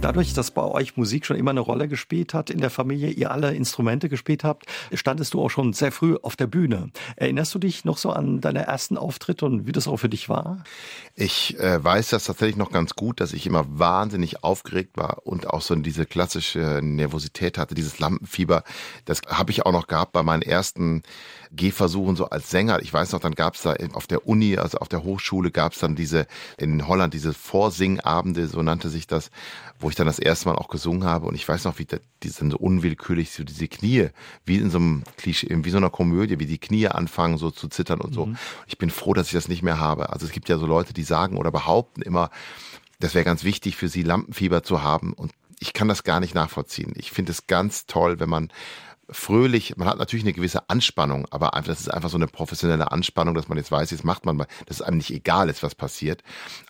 Dadurch, dass bei euch Musik schon immer eine Rolle gespielt hat in der Familie, ihr alle Instrumente gespielt habt, standest du auch schon sehr früh auf der Bühne. Erinnerst du dich noch so an deine ersten Auftritte und wie das auch für dich war? Ich äh, weiß das tatsächlich noch ganz gut, dass ich immer wahnsinnig aufgeregt war und auch so diese klassische Nervosität hatte, dieses Lampenfieber. Das habe ich auch noch gehabt bei meinen ersten Gehversuchen so als Sänger. Ich weiß noch, dann gab es da auf der Uni, also auf der Hochschule, gab es dann diese in Holland diese Vorsingabende, so nannte sich das, wo ich dann das erste Mal auch gesungen habe. Und ich weiß noch, wie die sind so unwillkürlich so diese Knie, wie in so einem Klischee, wie so einer Komödie, wie die Knie anfangen so zu zittern und so. Mhm. Ich bin froh, dass ich das nicht mehr habe. Also es gibt ja so Leute, die sagen oder behaupten immer, das wäre ganz wichtig für sie, Lampenfieber zu haben. Und ich kann das gar nicht nachvollziehen. Ich finde es ganz toll, wenn man fröhlich, man hat natürlich eine gewisse Anspannung, aber einfach, das ist einfach so eine professionelle Anspannung, dass man jetzt weiß, jetzt macht man mal, dass es einem nicht egal ist, was passiert.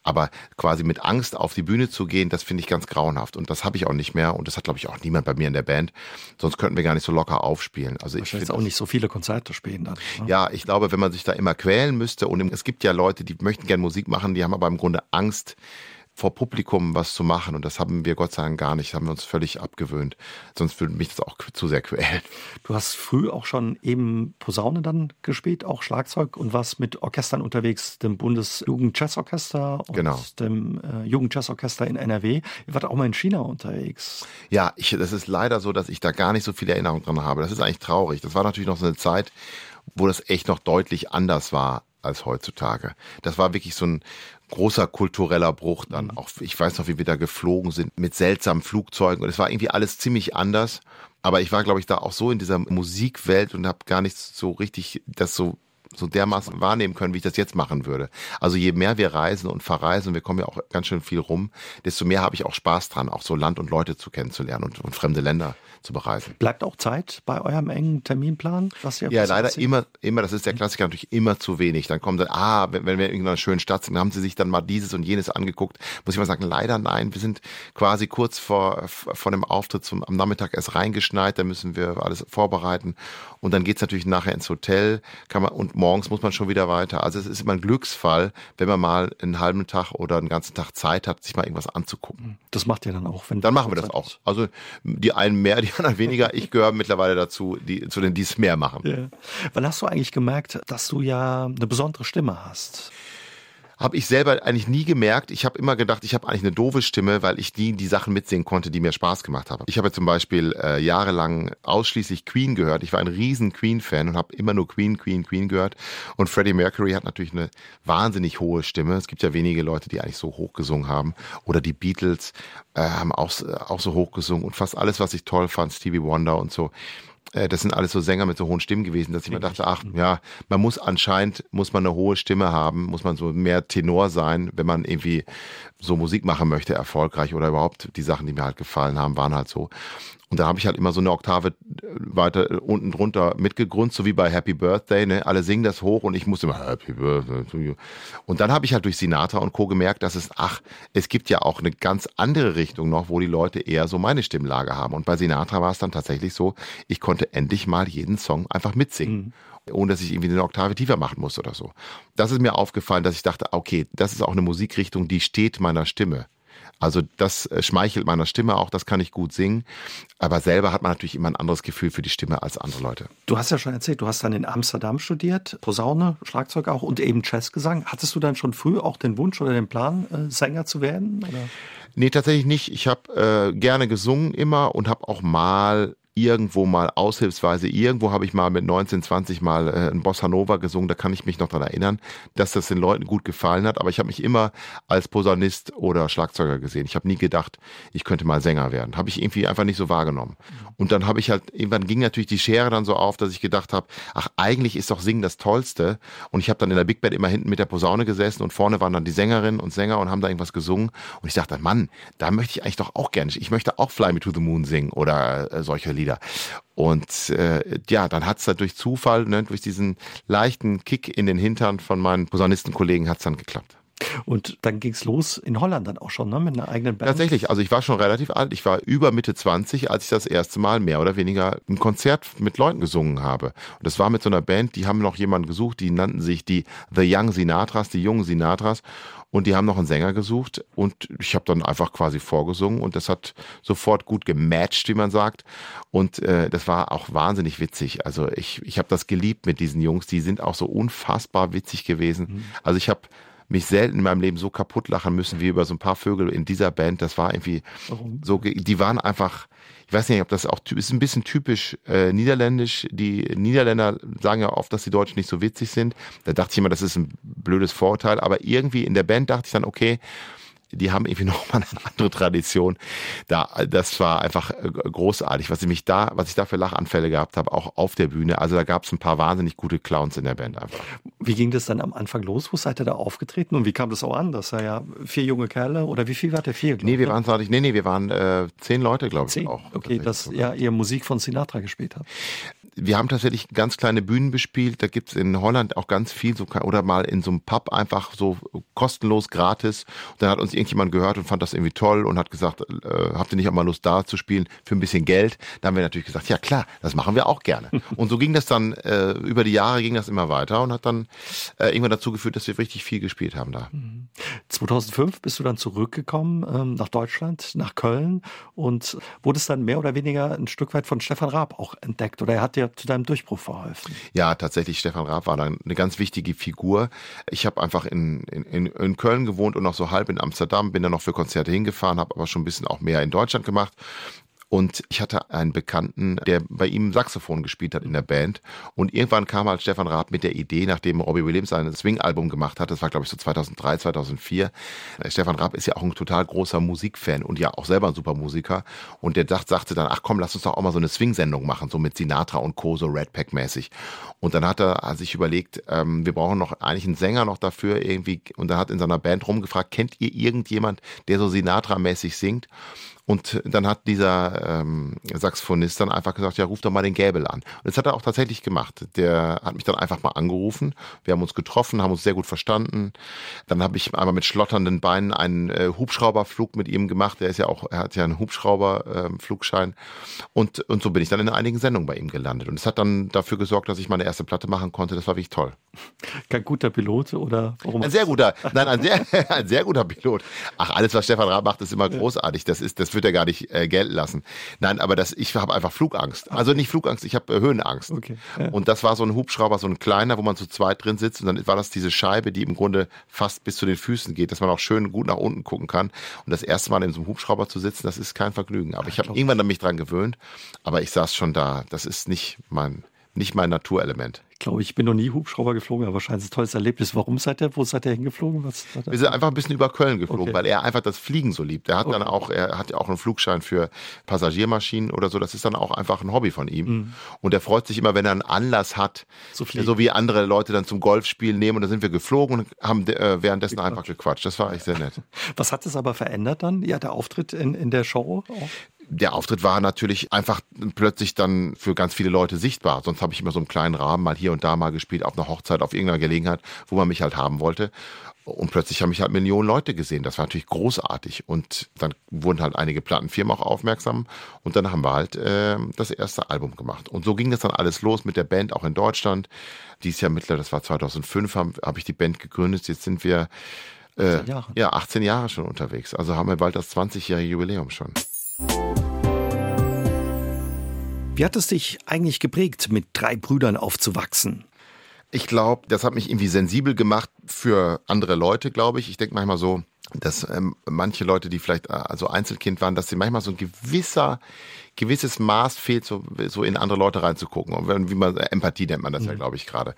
Aber quasi mit Angst auf die Bühne zu gehen, das finde ich ganz grauenhaft. Und das habe ich auch nicht mehr. Und das hat, glaube ich, auch niemand bei mir in der Band. Sonst könnten wir gar nicht so locker aufspielen. Also ich finde auch nicht so viele Konzerte spielen dann. Ne? Ja, ich glaube, wenn man sich da immer quälen müsste und es gibt ja Leute, die möchten gerne Musik machen, die haben aber im Grunde Angst, vor Publikum was zu machen. Und das haben wir Gott sei Dank gar nicht. Das haben wir uns völlig abgewöhnt. Sonst würde mich das auch zu sehr quälen. Du hast früh auch schon eben Posaune dann gespielt, auch Schlagzeug und warst mit Orchestern unterwegs, dem Bundesjugendjazzorchester und genau. dem äh, Jugendjazzorchester in NRW. Ihr wart auch mal in China unterwegs. Ja, ich, das ist leider so, dass ich da gar nicht so viele Erinnerungen dran habe. Das ist eigentlich traurig. Das war natürlich noch so eine Zeit, wo das echt noch deutlich anders war als heutzutage. Das war wirklich so ein großer kultureller Bruch dann. Mhm. Auch ich weiß noch, wie wir da geflogen sind mit seltsamen Flugzeugen und es war irgendwie alles ziemlich anders. Aber ich war, glaube ich, da auch so in dieser Musikwelt und habe gar nicht so richtig das so so dermaßen wahrnehmen können, wie ich das jetzt machen würde. Also je mehr wir reisen und verreisen, wir kommen ja auch ganz schön viel rum, desto mehr habe ich auch Spaß dran, auch so Land und Leute zu kennenzulernen und, und fremde Länder zu bereisen. Bleibt auch Zeit bei eurem engen Terminplan? Was ihr ja, leider immer, immer, das ist der Klassiker natürlich immer zu wenig. Dann kommt dann, ah, wenn, wenn wir in irgendeiner schönen Stadt sind, haben sie sich dann mal dieses und jenes angeguckt. Muss ich mal sagen, leider nein, wir sind quasi kurz vor, vor dem Auftritt zum, am Nachmittag erst reingeschneit, da müssen wir alles vorbereiten. Und dann geht's natürlich nachher ins Hotel, kann man, und morgens muss man schon wieder weiter. Also es ist immer ein Glücksfall, wenn man mal einen halben Tag oder einen ganzen Tag Zeit hat, sich mal irgendwas anzugucken. Das macht ihr dann auch, wenn Dann machen wir das auch. Also die einen mehr, die anderen weniger. Ich gehöre mittlerweile dazu, die, zu denen, die es mehr machen. Ja. Wann hast du eigentlich gemerkt, dass du ja eine besondere Stimme hast? Habe ich selber eigentlich nie gemerkt. Ich habe immer gedacht, ich habe eigentlich eine doofe Stimme, weil ich nie die Sachen mitsingen konnte, die mir Spaß gemacht haben. Ich habe zum Beispiel äh, jahrelang ausschließlich Queen gehört. Ich war ein riesen Queen-Fan und habe immer nur Queen, Queen, Queen gehört. Und Freddie Mercury hat natürlich eine wahnsinnig hohe Stimme. Es gibt ja wenige Leute, die eigentlich so hoch gesungen haben. Oder die Beatles äh, haben auch, auch so hoch gesungen. Und fast alles, was ich toll fand, Stevie Wonder und so äh, das sind alles so Sänger mit so hohen Stimmen gewesen, dass ich mir dachte, ach ja, man muss anscheinend, muss man eine hohe Stimme haben, muss man so mehr Tenor sein, wenn man irgendwie so Musik machen möchte, erfolgreich oder überhaupt die Sachen, die mir halt gefallen haben, waren halt so. Und da habe ich halt immer so eine Oktave äh, weiter äh, unten drunter mitgegrunzt, so wie bei Happy Birthday. Ne? Alle singen das hoch und ich musste immer Happy Birthday to you. Und dann habe ich halt durch Sinatra und Co. gemerkt, dass es, ach, es gibt ja auch eine ganz andere Richtung noch, wo die Leute eher so meine Stimmlage haben. Und bei Sinatra war es dann tatsächlich so, ich konnte endlich mal jeden Song einfach mitsingen. Mhm ohne dass ich irgendwie eine Oktave tiefer machen muss oder so. Das ist mir aufgefallen, dass ich dachte, okay, das ist auch eine Musikrichtung, die steht meiner Stimme. Also das äh, schmeichelt meiner Stimme auch, das kann ich gut singen. Aber selber hat man natürlich immer ein anderes Gefühl für die Stimme als andere Leute. Du hast ja schon erzählt, du hast dann in Amsterdam studiert, Posaune, Schlagzeug auch und eben Jazzgesang. Hattest du dann schon früh auch den Wunsch oder den Plan, äh, Sänger zu werden? Oder? Nee, tatsächlich nicht. Ich habe äh, gerne gesungen immer und habe auch mal irgendwo mal aushilfsweise, irgendwo habe ich mal mit 19, 20 mal äh, ein Bossa Nova gesungen, da kann ich mich noch dran erinnern, dass das den Leuten gut gefallen hat, aber ich habe mich immer als Posaunist oder Schlagzeuger gesehen. Ich habe nie gedacht, ich könnte mal Sänger werden. Habe ich irgendwie einfach nicht so wahrgenommen. Und dann habe ich halt, irgendwann ging natürlich die Schere dann so auf, dass ich gedacht habe, ach, eigentlich ist doch Singen das Tollste. Und ich habe dann in der Big Band immer hinten mit der Posaune gesessen und vorne waren dann die Sängerinnen und Sänger und haben da irgendwas gesungen. Und ich dachte, Mann, da möchte ich eigentlich doch auch gerne. Ich möchte auch Fly Me to the Moon singen oder äh, solche Lieder wieder. Und äh, ja, dann hat's da durch Zufall, ne, durch diesen leichten Kick in den Hintern von meinen Posaunistenkollegen hat's dann geklappt. Und dann ging's los in Holland dann auch schon, ne? mit einer eigenen Band. Tatsächlich, also ich war schon relativ alt. Ich war über Mitte 20, als ich das erste Mal mehr oder weniger ein Konzert mit Leuten gesungen habe. Und das war mit so einer Band, die haben noch jemanden gesucht, die nannten sich die The Young Sinatras, die jungen Sinatras. Und die haben noch einen Sänger gesucht und ich habe dann einfach quasi vorgesungen und das hat sofort gut gematcht, wie man sagt. Und äh, das war auch wahnsinnig witzig. Also ich, ich habe das geliebt mit diesen Jungs, die sind auch so unfassbar witzig gewesen. Mhm. Also ich habe mich selten in meinem Leben so kaputt lachen müssen wie über so ein paar Vögel in dieser Band. Das war irgendwie Warum? so, die waren einfach, ich weiß nicht, ob das auch ist ein bisschen typisch äh, niederländisch. Die Niederländer sagen ja oft, dass die Deutschen nicht so witzig sind. Da dachte ich immer, das ist ein blödes Vorurteil, aber irgendwie in der Band dachte ich dann, okay, die haben irgendwie noch mal eine andere Tradition. Da, das war einfach äh, großartig, was ich mich da, was ich da für Lachanfälle gehabt habe, auch auf der Bühne. Also da gab es ein paar wahnsinnig gute Clowns in der Band einfach. Wie ging das dann am Anfang los? Wo seid ihr da aufgetreten und wie kam das auch an? dass er ja vier junge Kerle oder wie viel war der vier? Nee, wir waren nee, nee, wir waren äh, zehn Leute, glaube ich zehn? auch. Okay, dass ja ihr Musik von Sinatra gespielt habt wir haben tatsächlich ganz kleine Bühnen bespielt. Da gibt's in Holland auch ganz viel so oder mal in so einem Pub einfach so kostenlos gratis. Und dann hat uns irgendjemand gehört und fand das irgendwie toll und hat gesagt, äh, habt ihr nicht auch mal Lust da zu spielen für ein bisschen Geld? Da haben wir natürlich gesagt, ja klar, das machen wir auch gerne. und so ging das dann äh, über die Jahre ging das immer weiter und hat dann äh, irgendwann dazu geführt, dass wir richtig viel gespielt haben da. 2005 mhm. bist du dann zurückgekommen ähm, nach Deutschland, nach Köln und wurdest dann mehr oder weniger ein Stück weit von Stefan Raab auch entdeckt oder er hat dir zu deinem Durchbruch verholfen. Ja, tatsächlich, Stefan Raab war dann eine ganz wichtige Figur. Ich habe einfach in, in, in Köln gewohnt und noch so halb in Amsterdam, bin dann noch für Konzerte hingefahren, habe aber schon ein bisschen auch mehr in Deutschland gemacht Und ich hatte einen Bekannten, der bei ihm Saxophon gespielt hat in der Band. Und irgendwann kam halt Stefan Raab mit der Idee, nachdem Robbie Williams sein Swing-Album gemacht hat, das war glaube ich so 2003, 2004. Stefan Raab ist ja auch ein total großer Musikfan und ja auch selber ein super Musiker. Und der dacht, sagte dann, ach komm, lass uns doch auch mal so eine Swing-Sendung machen, so mit Sinatra und Co., so Red Pack-mäßig. Und dann hat er sich überlegt, ähm, wir brauchen noch eigentlich einen Sänger noch dafür irgendwie. Und er hat in seiner Band rumgefragt, kennt ihr irgendjemand, der so Sinatra-mäßig singt? Und dann hat dieser ähm, Saxophonist dann einfach gesagt, ja, ruf doch mal den Gäbel an. Und das hat er auch tatsächlich gemacht. Der hat mich dann einfach mal angerufen. Wir haben uns getroffen, haben uns sehr gut verstanden. Dann habe ich einmal mit schlotternden Beinen einen äh, Hubschrauberflug mit ihm gemacht. Er ist ja auch, er hat ja einen Hubschrauberflugschein. Äh, und, und so bin ich dann in einigen Sendungen bei ihm gelandet. Und es hat dann dafür gesorgt, dass ich meine erste Platte machen konnte. Das war wirklich toll. Kein guter Pilot oder warum? Ein sehr guter, nein, ein sehr, ein sehr guter Pilot. Ach, alles, was Stefan Raab macht, ist immer großartig. Das ist, das wird er gar nicht äh, gelten lassen. Nein, aber das, ich habe einfach Flugangst. Also nicht Flugangst, ich habe äh, Höhenangst. Okay, ja. Und das war so ein Hubschrauber, so ein kleiner, wo man zu zweit drin sitzt. Und dann war das diese Scheibe, die im Grunde fast bis zu den Füßen geht, dass man auch schön gut nach unten gucken kann. Und das erste Mal in so einem Hubschrauber zu sitzen, das ist kein Vergnügen. Aber ich habe irgendwann an mich dran gewöhnt. Aber ich saß schon da. Das ist nicht mein, nicht mein Naturelement glaube ich, bin noch nie Hubschrauber geflogen, aber wahrscheinlich ein tolles Erlebnis. Warum seid ihr, wo seid ihr hingeflogen? Was, Wir sind einfach ein bisschen über Köln geflogen, okay. weil er einfach das Fliegen so liebt. Er hat okay. dann auch, er hat ja auch einen Flugschein für Passagiermaschinen oder so. Das ist dann auch einfach ein Hobby von ihm. Mhm. Und er freut sich immer, wenn er einen Anlass hat, so, so, wie andere Leute dann zum Golfspiel nehmen. Und da sind wir geflogen und haben äh, währenddessen gequatscht. einfach gequatscht. Das war echt sehr nett. Was hat es aber verändert dann? Ja, der Auftritt in, in der Show? Auch? Der Auftritt war natürlich einfach plötzlich dann für ganz viele Leute sichtbar. Sonst habe ich immer so einen kleinen Rahmen mal hier und da mal gespielt auf einer Hochzeit, auf irgendeiner Gelegenheit, wo man mich halt haben wollte. Und plötzlich haben mich halt Millionen Leute gesehen. Das war natürlich großartig. Und dann wurden halt einige Plattenfirmen auch aufmerksam. Und dann haben wir halt äh, das erste Album gemacht. Und so ging das dann alles los mit der Band, auch in Deutschland. Dies Jahr mittlerweile, das war 2005, habe hab ich die Band gegründet. Jetzt sind wir äh, ja 18 Jahre schon unterwegs. Also haben wir bald das 20-jährige Jubiläum schon. Wie hat es dich eigentlich geprägt, mit drei Brüdern aufzuwachsen? Ich glaube, das hat mich irgendwie sensibel gemacht für andere Leute, glaube ich. Ich denke manchmal so, dass ähm, manche Leute, die vielleicht äh, also Einzelkind waren, dass sie manchmal so ein gewisser gewisses Maß fehlt, so, so in andere Leute reinzugucken. Und wie man Empathie nennt man das mhm. ja, glaube ich, gerade.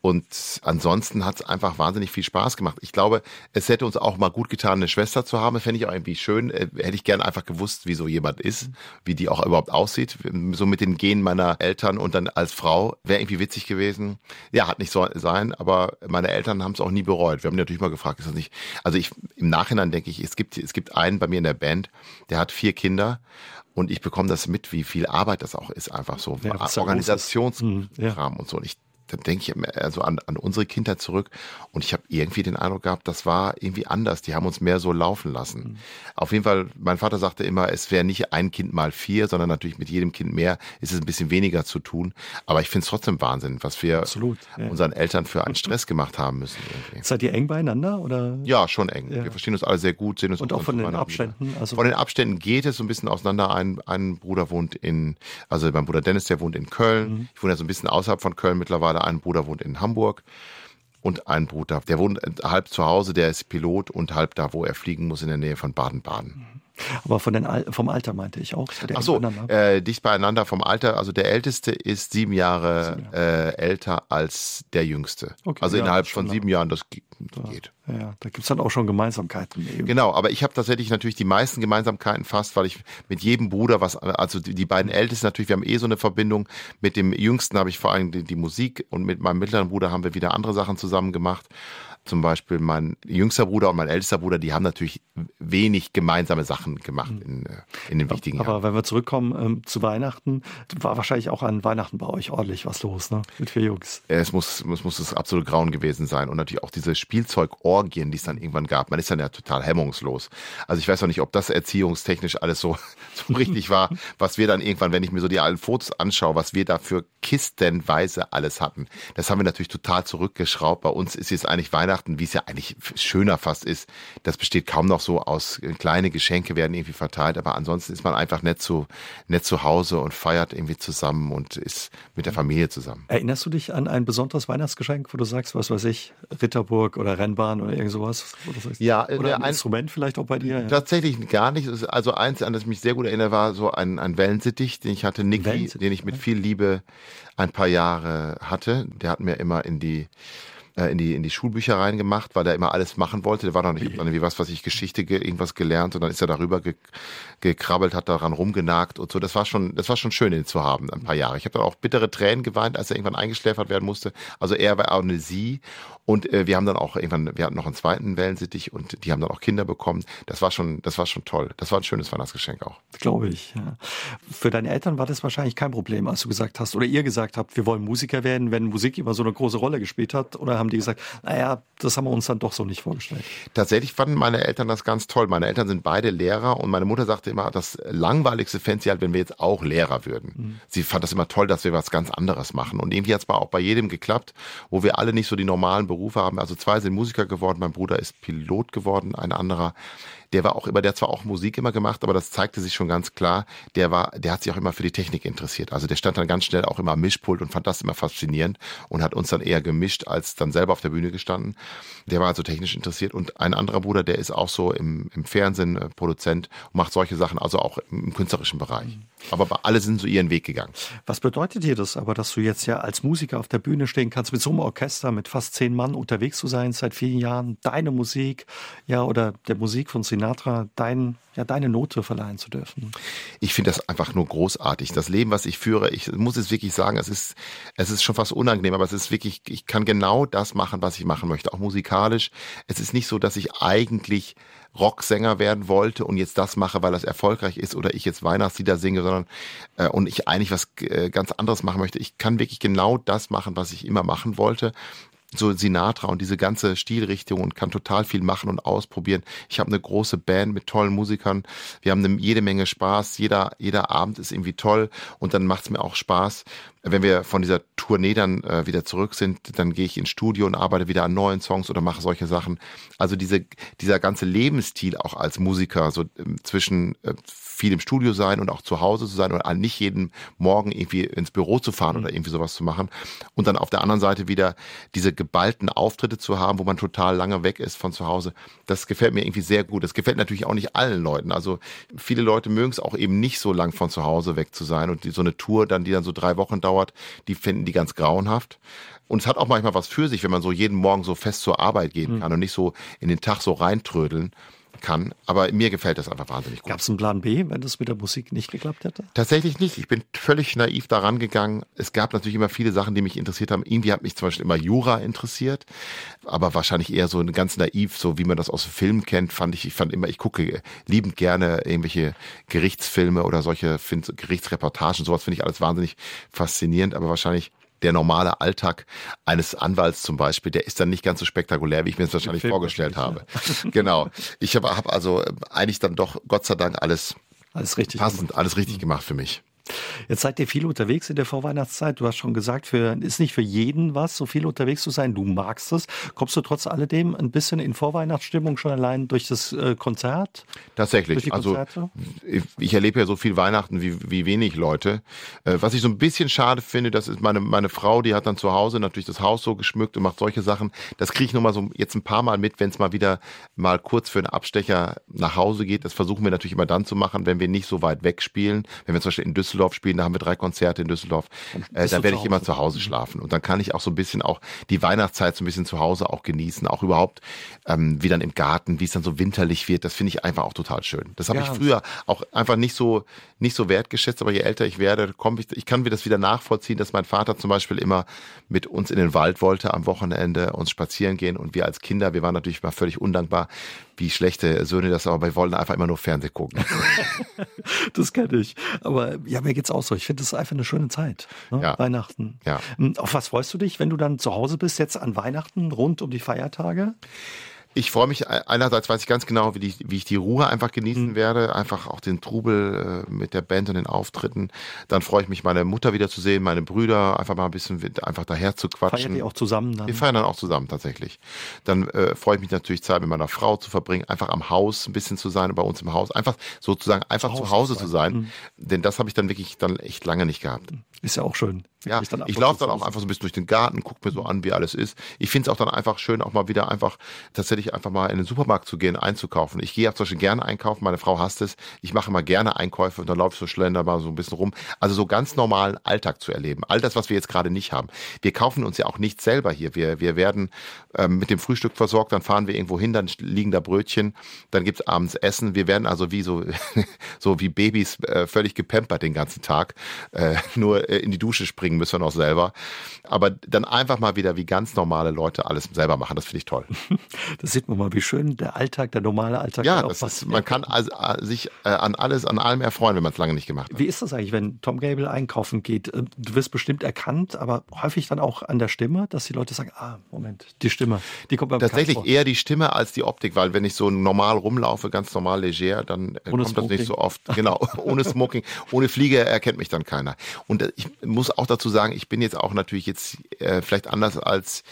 Und ansonsten hat es einfach wahnsinnig viel Spaß gemacht. Ich glaube, es hätte uns auch mal gut getan, eine Schwester zu haben. Fände ich auch irgendwie schön. Äh, hätte ich gerne einfach gewusst, wie so jemand ist, wie die auch überhaupt aussieht. So mit den Genen meiner Eltern und dann als Frau. Wäre irgendwie witzig gewesen. Ja, hat nicht so sein, aber meine Eltern haben es auch nie bereut. Wir haben natürlich mal gefragt, ist das nicht. Also ich im Nachhinein denke ich, es gibt, es gibt einen bei mir in der Band, der hat vier Kinder und ich bekomme das mit, wie viel Arbeit das auch ist, einfach so. Ja, Organisationskram mhm, ja. und so. Und ich dann denke ich also an, an unsere Kindheit zurück und ich habe irgendwie den Eindruck gehabt, das war irgendwie anders. Die haben uns mehr so laufen lassen. Mhm. Auf jeden Fall, mein Vater sagte immer, es wäre nicht ein Kind mal vier, sondern natürlich mit jedem Kind mehr ist es ein bisschen weniger zu tun. Aber ich finde es trotzdem Wahnsinn, was wir Absolut, ja. unseren Eltern für einen Stress gemacht haben müssen. Irgendwie. Seid ihr eng beieinander? Oder? Ja, schon eng. Ja. Wir verstehen uns alle sehr gut, sehen uns Und auch von den Abständen? Also von den Abständen geht es so ein bisschen auseinander. Ein, ein Bruder wohnt in, also mein Bruder Dennis, der wohnt in Köln. Mhm. Ich wohne ja so ein bisschen außerhalb von Köln mittlerweile. Ein Bruder wohnt in Hamburg und ein Bruder, der wohnt halb zu Hause, der ist Pilot und halb da, wo er fliegen muss, in der Nähe von Baden-Baden. Aber von den Al vom Alter meinte ich auch. Ach so, äh, dicht beieinander vom Alter. Also der Älteste ist sieben Jahre, sieben Jahre. Äh, älter als der Jüngste. Okay, also ja, innerhalb von sieben Jahren, das geht. Ja, da gibt's dann auch schon Gemeinsamkeiten. Eben. Genau, aber ich habe tatsächlich natürlich die meisten Gemeinsamkeiten fast, weil ich mit jedem Bruder was, also die, die beiden Ältesten natürlich, wir haben eh so eine Verbindung. Mit dem Jüngsten habe ich vor allem die, die Musik und mit meinem mittleren Bruder haben wir wieder andere Sachen zusammen gemacht zum Beispiel mein jüngster Bruder und mein ältester Bruder, die haben natürlich wenig gemeinsame Sachen gemacht mhm. in, äh, in den wichtigen Aber Jahren. wenn wir zurückkommen ähm, zu Weihnachten, war wahrscheinlich auch an Weihnachten bei euch ordentlich was los, ne? Mit vier Jungs. Es muss, es muss das absolute Grauen gewesen sein. Und natürlich auch diese Spielzeugorgien, die es dann irgendwann gab. Man ist dann ja total hemmungslos. Also ich weiß auch nicht, ob das erziehungstechnisch alles so, so richtig war, was wir dann irgendwann, wenn ich mir so die alten Fotos anschaue, was wir da für kistenweise alles hatten. Das haben wir natürlich total zurückgeschraubt. Bei uns ist jetzt eigentlich Weihnachten Weihnachten, wie es ja eigentlich schöner fast ist, das besteht kaum noch so aus äh, kleine Geschenke werden irgendwie verteilt, aber ansonsten ist man einfach nett zu, nett zu Hause und feiert irgendwie zusammen und ist mit der Familie zusammen. Erinnerst du dich an ein besonderes Weihnachtsgeschenk, wo du sagst, was weiß ich, Ritterburg oder Rennbahn oder irgend sowas? Ja, oder ein, ein Instrument vielleicht auch bei dir? Ja. Tatsächlich gar nicht. Also eins, an das ich mich sehr gut erinnere, war so ein, ein Wellensittich, den ich hatte, Niki, den ich mit viel Liebe ein paar Jahre hatte. Der hat mir immer in die äh, in die in die Schulbücher reingemacht, weil er immer alles machen wollte. Der war noch nicht irgendwie was, was ich Geschichte irgendwas gelernt und dann ist er darüber ge, gekrabbelt, hat daran rumgenagt und so. Das war schon das war schon schön, ihn zu haben, ein paar Jahre. Ich habe dann auch bittere Tränen geweint, als er irgendwann eingeschläfert werden musste. Also er war auch eine sie und äh, wir haben dann auch irgendwann, wir hatten noch einen zweiten Wellensittich und die haben dann auch Kinder bekommen. Das war schon, das war schon toll. Das war ein schönes Weihnachtsgeschenk auch. Glaube ich. Ja. Für deine Eltern war das wahrscheinlich kein Problem, als du gesagt hast oder ihr gesagt habt, wir wollen Musiker werden, wenn Musik immer so eine große Rolle gespielt hat? Oder haben die gesagt, naja, das haben wir uns dann doch so nicht vorgestellt? Tatsächlich fanden meine Eltern das ganz toll. Meine Eltern sind beide Lehrer und meine Mutter sagte immer, das langweiligste fände sie halt, wenn wir jetzt auch Lehrer würden. Mhm. Sie fand das immer toll, dass wir was ganz anderes machen. Und irgendwie hat es auch bei jedem geklappt, wo wir alle nicht so die normalen Berufe haben. Also zwei sind Musiker geworden, mein Bruder ist Pilot geworden, ein anderer der war auch immer, der hat zwar auch Musik immer gemacht, aber das zeigte sich schon ganz klar, der war, der hat sich auch immer für die Technik interessiert. Also der stand dann ganz schnell auch immer am Mischpult und fand das immer faszinierend und hat uns dann eher gemischt als dann selber auf der Bühne gestanden. Der war also technisch interessiert und ein anderer Bruder, der ist auch so im, im Fernsehen äh, Produzent und macht solche Sachen, also auch im, im künstlerischen Bereich. Aber alle sind so ihren Weg gegangen. Was bedeutet dir das aber, dass du jetzt ja als Musiker auf der Bühne stehen kannst, mit so einem Orchester, mit fast zehn Mann unterwegs zu sein seit vielen Jahren, deine Musik, ja, oder der Musik von Sinatra, dein, ja, deine Note verleihen zu dürfen? Ich finde das einfach nur großartig. Das Leben, was ich führe, ich muss es wirklich sagen, es ist, es ist schon fast unangenehm, aber es ist wirklich, ich kann genau das machen, was ich machen möchte, auch musikalisch. Es ist nicht so, dass ich eigentlich Rocksänger werden wollte und jetzt das mache, weil das erfolgreich ist oder ich jetzt Weihnachtslieder singe, sondern äh, und ich eigentlich was äh, ganz anderes machen möchte. Ich kann wirklich genau das machen, was ich immer machen wollte so Sinatra und diese ganze Stilrichtung und kann total viel machen und ausprobieren. Ich habe eine große Band mit tollen Musikern. Wir haben eine, jede Menge Spaß. Jeder, jeder Abend ist irgendwie toll und dann macht es mir auch Spaß, wenn wir von dieser Tournee dann äh, wieder zurück sind, dann gehe ich ins Studio und arbeite wieder an neuen Songs oder mache solche Sachen. Also diese, dieser ganze Lebensstil auch als Musiker, so äh, zwischen äh, viel im Studio sein und auch zu Hause zu sein und nicht jeden Morgen irgendwie ins Büro zu fahren oder mhm. irgendwie sowas zu machen. Und dann auf der anderen Seite wieder diese geballten Auftritte zu haben, wo man total lange weg ist von zu Hause. Das gefällt mir irgendwie sehr gut. Das gefällt natürlich auch nicht allen Leuten. Also viele Leute mögen es auch eben nicht so lang von zu Hause weg zu sein und die, so eine Tour dann, die dann so drei Wochen dauert, die finden die ganz grauenhaft. Und es hat auch manchmal was für sich, wenn man so jeden Morgen so fest zur Arbeit gehen hm. kann und nicht so in den Tag so reintrödeln kann. Aber mir gefällt das einfach wahnsinnig gut. Gab es einen Plan B, wenn das mit der Musik nicht geklappt hätte? Tatsächlich nicht. Ich bin völlig naiv daran gegangen. Es gab natürlich immer viele Sachen, die mich interessiert haben. Irgendwie hat mich zum Beispiel immer Jura interessiert, aber wahrscheinlich eher so ganz naiv, so wie man das aus Filmen kennt, fand ich, ich fand immer, ich gucke liebend gerne irgendwelche Gerichtsfilme oder solche Gerichtsreportagen, sowas finde ich alles wahnsinnig faszinierend, aber wahrscheinlich der normale Alltag eines Anwalts zum Beispiel, der ist dann nicht ganz so spektakulär, wie ich mir es wahrscheinlich vorgestellt habe. genau. Ich habe hab also eigentlich dann doch Gott sei Dank alles, alles richtig passend, gemacht. alles richtig gemacht für mich. Jetzt seid ihr viel unterwegs in der Vorweihnachtszeit. Du hast schon gesagt, für, ist nicht für jeden was, so viel unterwegs zu sein. Du magst es. Kommst du trotz alledem ein bisschen in Vorweihnachtsstimmung schon allein durch das äh, Konzert? Tatsächlich. Also ich, erlebe ja so viel Weihnachten wie, wie wenig Leute. Äh, was ich so ein bisschen schade finde, das ist meine, meine Frau, die hat dann zu Hause natürlich das Haus so geschmückt und macht solche Sachen. Das kriege ich nur mal so jetzt ein paar Mal mit, wenn es mal wieder mal kurz für einen Abstecher nach Hause geht. Das versuchen wir natürlich immer dann zu machen, wenn wir nicht so weit weg spielen. Wenn wir zum Beispiel in Düsseldorf Düsseldorf spielen, da haben wir drei Konzerte in Düsseldorf, äh, da werde ich immer zu Hause schlafen. Und dann kann ich auch so ein bisschen auch die Weihnachtszeit so ein bisschen zu Hause auch genießen, auch überhaupt ähm, wie dann im Garten, wie es dann so winterlich wird. Das finde ich einfach auch total schön. Das habe ja. ich früher auch einfach nicht so nicht so wertgeschätzt, aber je älter ich werde, komme ich, ich kann mir das wieder nachvollziehen, dass mein Vater zum Beispiel immer mit uns in den Wald wollte am Wochenende, uns spazieren gehen und wir als Kinder, wir waren natürlich mal völlig undankbar, wie schlechte Söhne das, aber wir wollten einfach immer nur Fernsehen gucken. das kenne ich. Aber ja, mir geht's auch so. Ich finde, das ist einfach eine schöne Zeit. Ne? Ja. Weihnachten. Ja. Hm, auf was freust du dich, wenn du dann zu Hause bist, jetzt an Weihnachten, rund um die Feiertage? Ich freue mich, einerseits weiß ich ganz genau, wie, die, wie ich die Ruhe einfach genießen mhm. werde, einfach auch den Trubel äh, mit der Band und den Auftritten. Dann freue ich mich, meine Mutter wieder zu sehen, meine Brüder, einfach mal ein bisschen einfach daher zu quatschen. Feiern die auch zusammen dann? Wir feiern dann auch zusammen tatsächlich. Dann äh, freue ich mich natürlich, Zeit mit meiner Frau zu verbringen, einfach am Haus ein bisschen zu sein, bei uns im Haus, einfach sozusagen einfach zu Hause, zu, Hause zu sein. Mhm. Denn das habe ich dann wirklich dann echt lange nicht gehabt. Ist ja auch schön. Ja, ich laufe dann auch einfach so ein bisschen durch den Garten, gucke mir so an, wie alles ist. Ich finde es auch dann einfach schön, auch mal wieder einfach tatsächlich einfach mal in den Supermarkt zu gehen, einzukaufen. Ich gehe auch zum Beispiel gerne einkaufen, meine Frau hasst es. Ich mache immer gerne Einkäufe und dann laufe ich so schlender mal so ein bisschen rum. Also so ganz normalen Alltag zu erleben. All das, was wir jetzt gerade nicht haben. Wir kaufen uns ja auch nichts selber hier. Wir, wir werden ähm, mit dem Frühstück versorgt, dann fahren wir irgendwo hin, dann liegen da Brötchen, dann gibt's abends Essen. Wir werden also wie so, so wie Babys äh, völlig gepempert den ganzen Tag. Äh, nur äh, in die Dusche springen müssen wir noch selber. Aber dann einfach mal wieder wie ganz normale Leute alles selber machen, das finde ich toll. Das sieht man mal, wie schön der Alltag, der normale Alltag ja, das ist, man kann also, äh, sich äh, an alles, an allem erfreuen, wenn man es lange nicht gemacht hat. Wie ist das eigentlich, wenn Tom Gable einkaufen geht? Äh, du wirst bestimmt erkannt, aber häufig dann auch an der Stimme, dass die Leute sagen, ah, Moment, die Stimme, die kommt beim Tatsächlich eher die Stimme als die Optik, weil wenn ich so normal rumlaufe, ganz normal leger, dann ohne kommt Smoking. das nicht so oft. Genau, ohne Smoking, ohne Fliege erkennt mich dann keiner. Und ich muss auch dazu sagen, ich bin jetzt auch natürlich jetzt äh, vielleicht anders als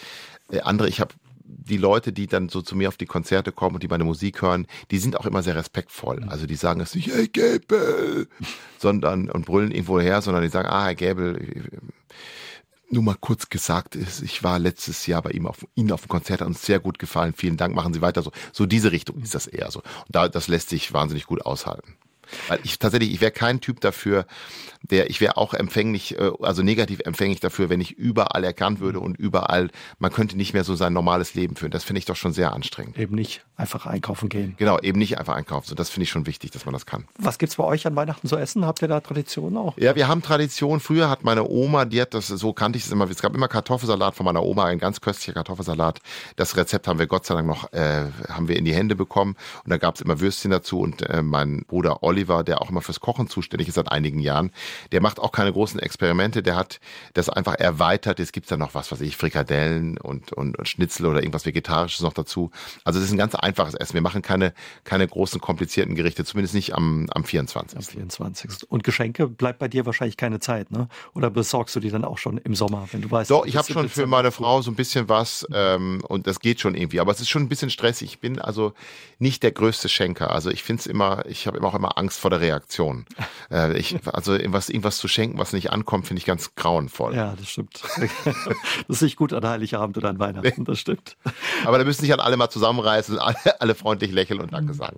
äh, andere. Ich habe die Leute, die dann so zu mir auf die Konzerte kommen und die meine Musik hören, die sind auch immer sehr respektvoll. Mhm. Also die sagen es nicht, hey Gäbel, sondern und brüllen irgendwo her, sondern die sagen, ah, Herr Gäbel, nur mal kurz gesagt ist, ich war letztes Jahr bei ihm auf Ihnen auf dem Konzert, hat uns sehr gut gefallen. Vielen Dank, machen Sie weiter so. So diese Richtung ist das eher so. Und da, das lässt sich wahnsinnig gut aushalten. Weil ich tatsächlich, ich wäre kein Typ dafür, der, ich wäre auch empfänglich, äh, also negativ empfänglich dafür, wenn ich überall erkannt würde und überall, man könnte nicht mehr so sein normales Leben führen. Das finde ich doch schon sehr anstrengend. Eben nicht einfach einkaufen gehen. Genau, eben nicht einfach einkaufen. So, das finde ich schon wichtig, dass man das kann. Was gibt's bei euch an Weihnachten zu essen? Habt ihr da Tradition auch? Ja, wir haben Tradition. Früher hat meine Oma, die hat das, so kannte ich es immer, es gab immer Kartoffelsalat von meiner Oma, ein ganz köstlicher Kartoffelsalat. Das Rezept haben wir Gott sei Dank noch, äh, haben wir in die Hände bekommen. Und da gab's immer Würstchen dazu und äh, mein Bruder Oliver, der auch immer fürs Kochen zuständig ist seit einigen Jahren, der macht auch keine großen Experimente, der hat das einfach erweitert. Es gibt da noch was, was ich, Frikadellen und, und, und Schnitzel oder irgendwas Vegetarisches noch dazu. Also es ist ein ganz einfaches Essen. Wir machen keine, keine großen, komplizierten Gerichte, zumindest nicht am, am 24. Am 24. Und Geschenke bleibt bei dir wahrscheinlich keine Zeit, ne? Oder besorgst du die dann auch schon im Sommer, wenn du weißt? Doch, ich habe schon für meine Frau so ein bisschen was ähm, und das geht schon irgendwie. Aber es ist schon ein bisschen stressig. Ich bin also nicht der größte Schenker. Also ich finde es immer, ich habe immer auch immer Angst vor der Reaktion. Äh, ich, also irgendwas, irgendwas zu schenken, was nicht ankommt, finde ich ganz grauenvoll. Ja, das stimmt. das ist nicht gut an Heiligabend oder an Weihnachten, das stimmt. Aber da müssen sich dann alle mal zusammenreißen, alle, alle freundlich lächeln und Danke sagen.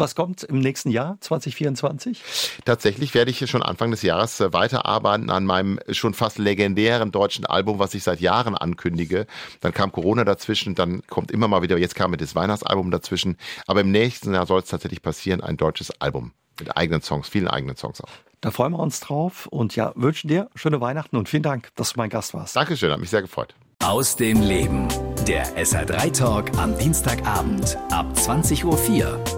Was kommt im nächsten Jahr, 2024? Tatsächlich werde ich schon Anfang des Jahres äh, weiterarbeiten an meinem schon fast legendären deutschen Album, was ich seit Jahren ankündige. Dann kam Corona dazwischen, dann kommt immer mal wieder, jetzt kam mit das Weihnachtsalbum dazwischen. Aber im nächsten Jahr soll es tatsächlich passieren, ein deutsches Album mit eigenen Songs, vielen eigenen Songs auch. Da freuen wir uns drauf und ja, wünschen dir schöne Weihnachten und vielen Dank, dass du mein Gast warst. Dankeschön, hat mich sehr gefreut. Aus dem Leben. Der SR3 Talk am Dienstagabend ab 20.04 Uhr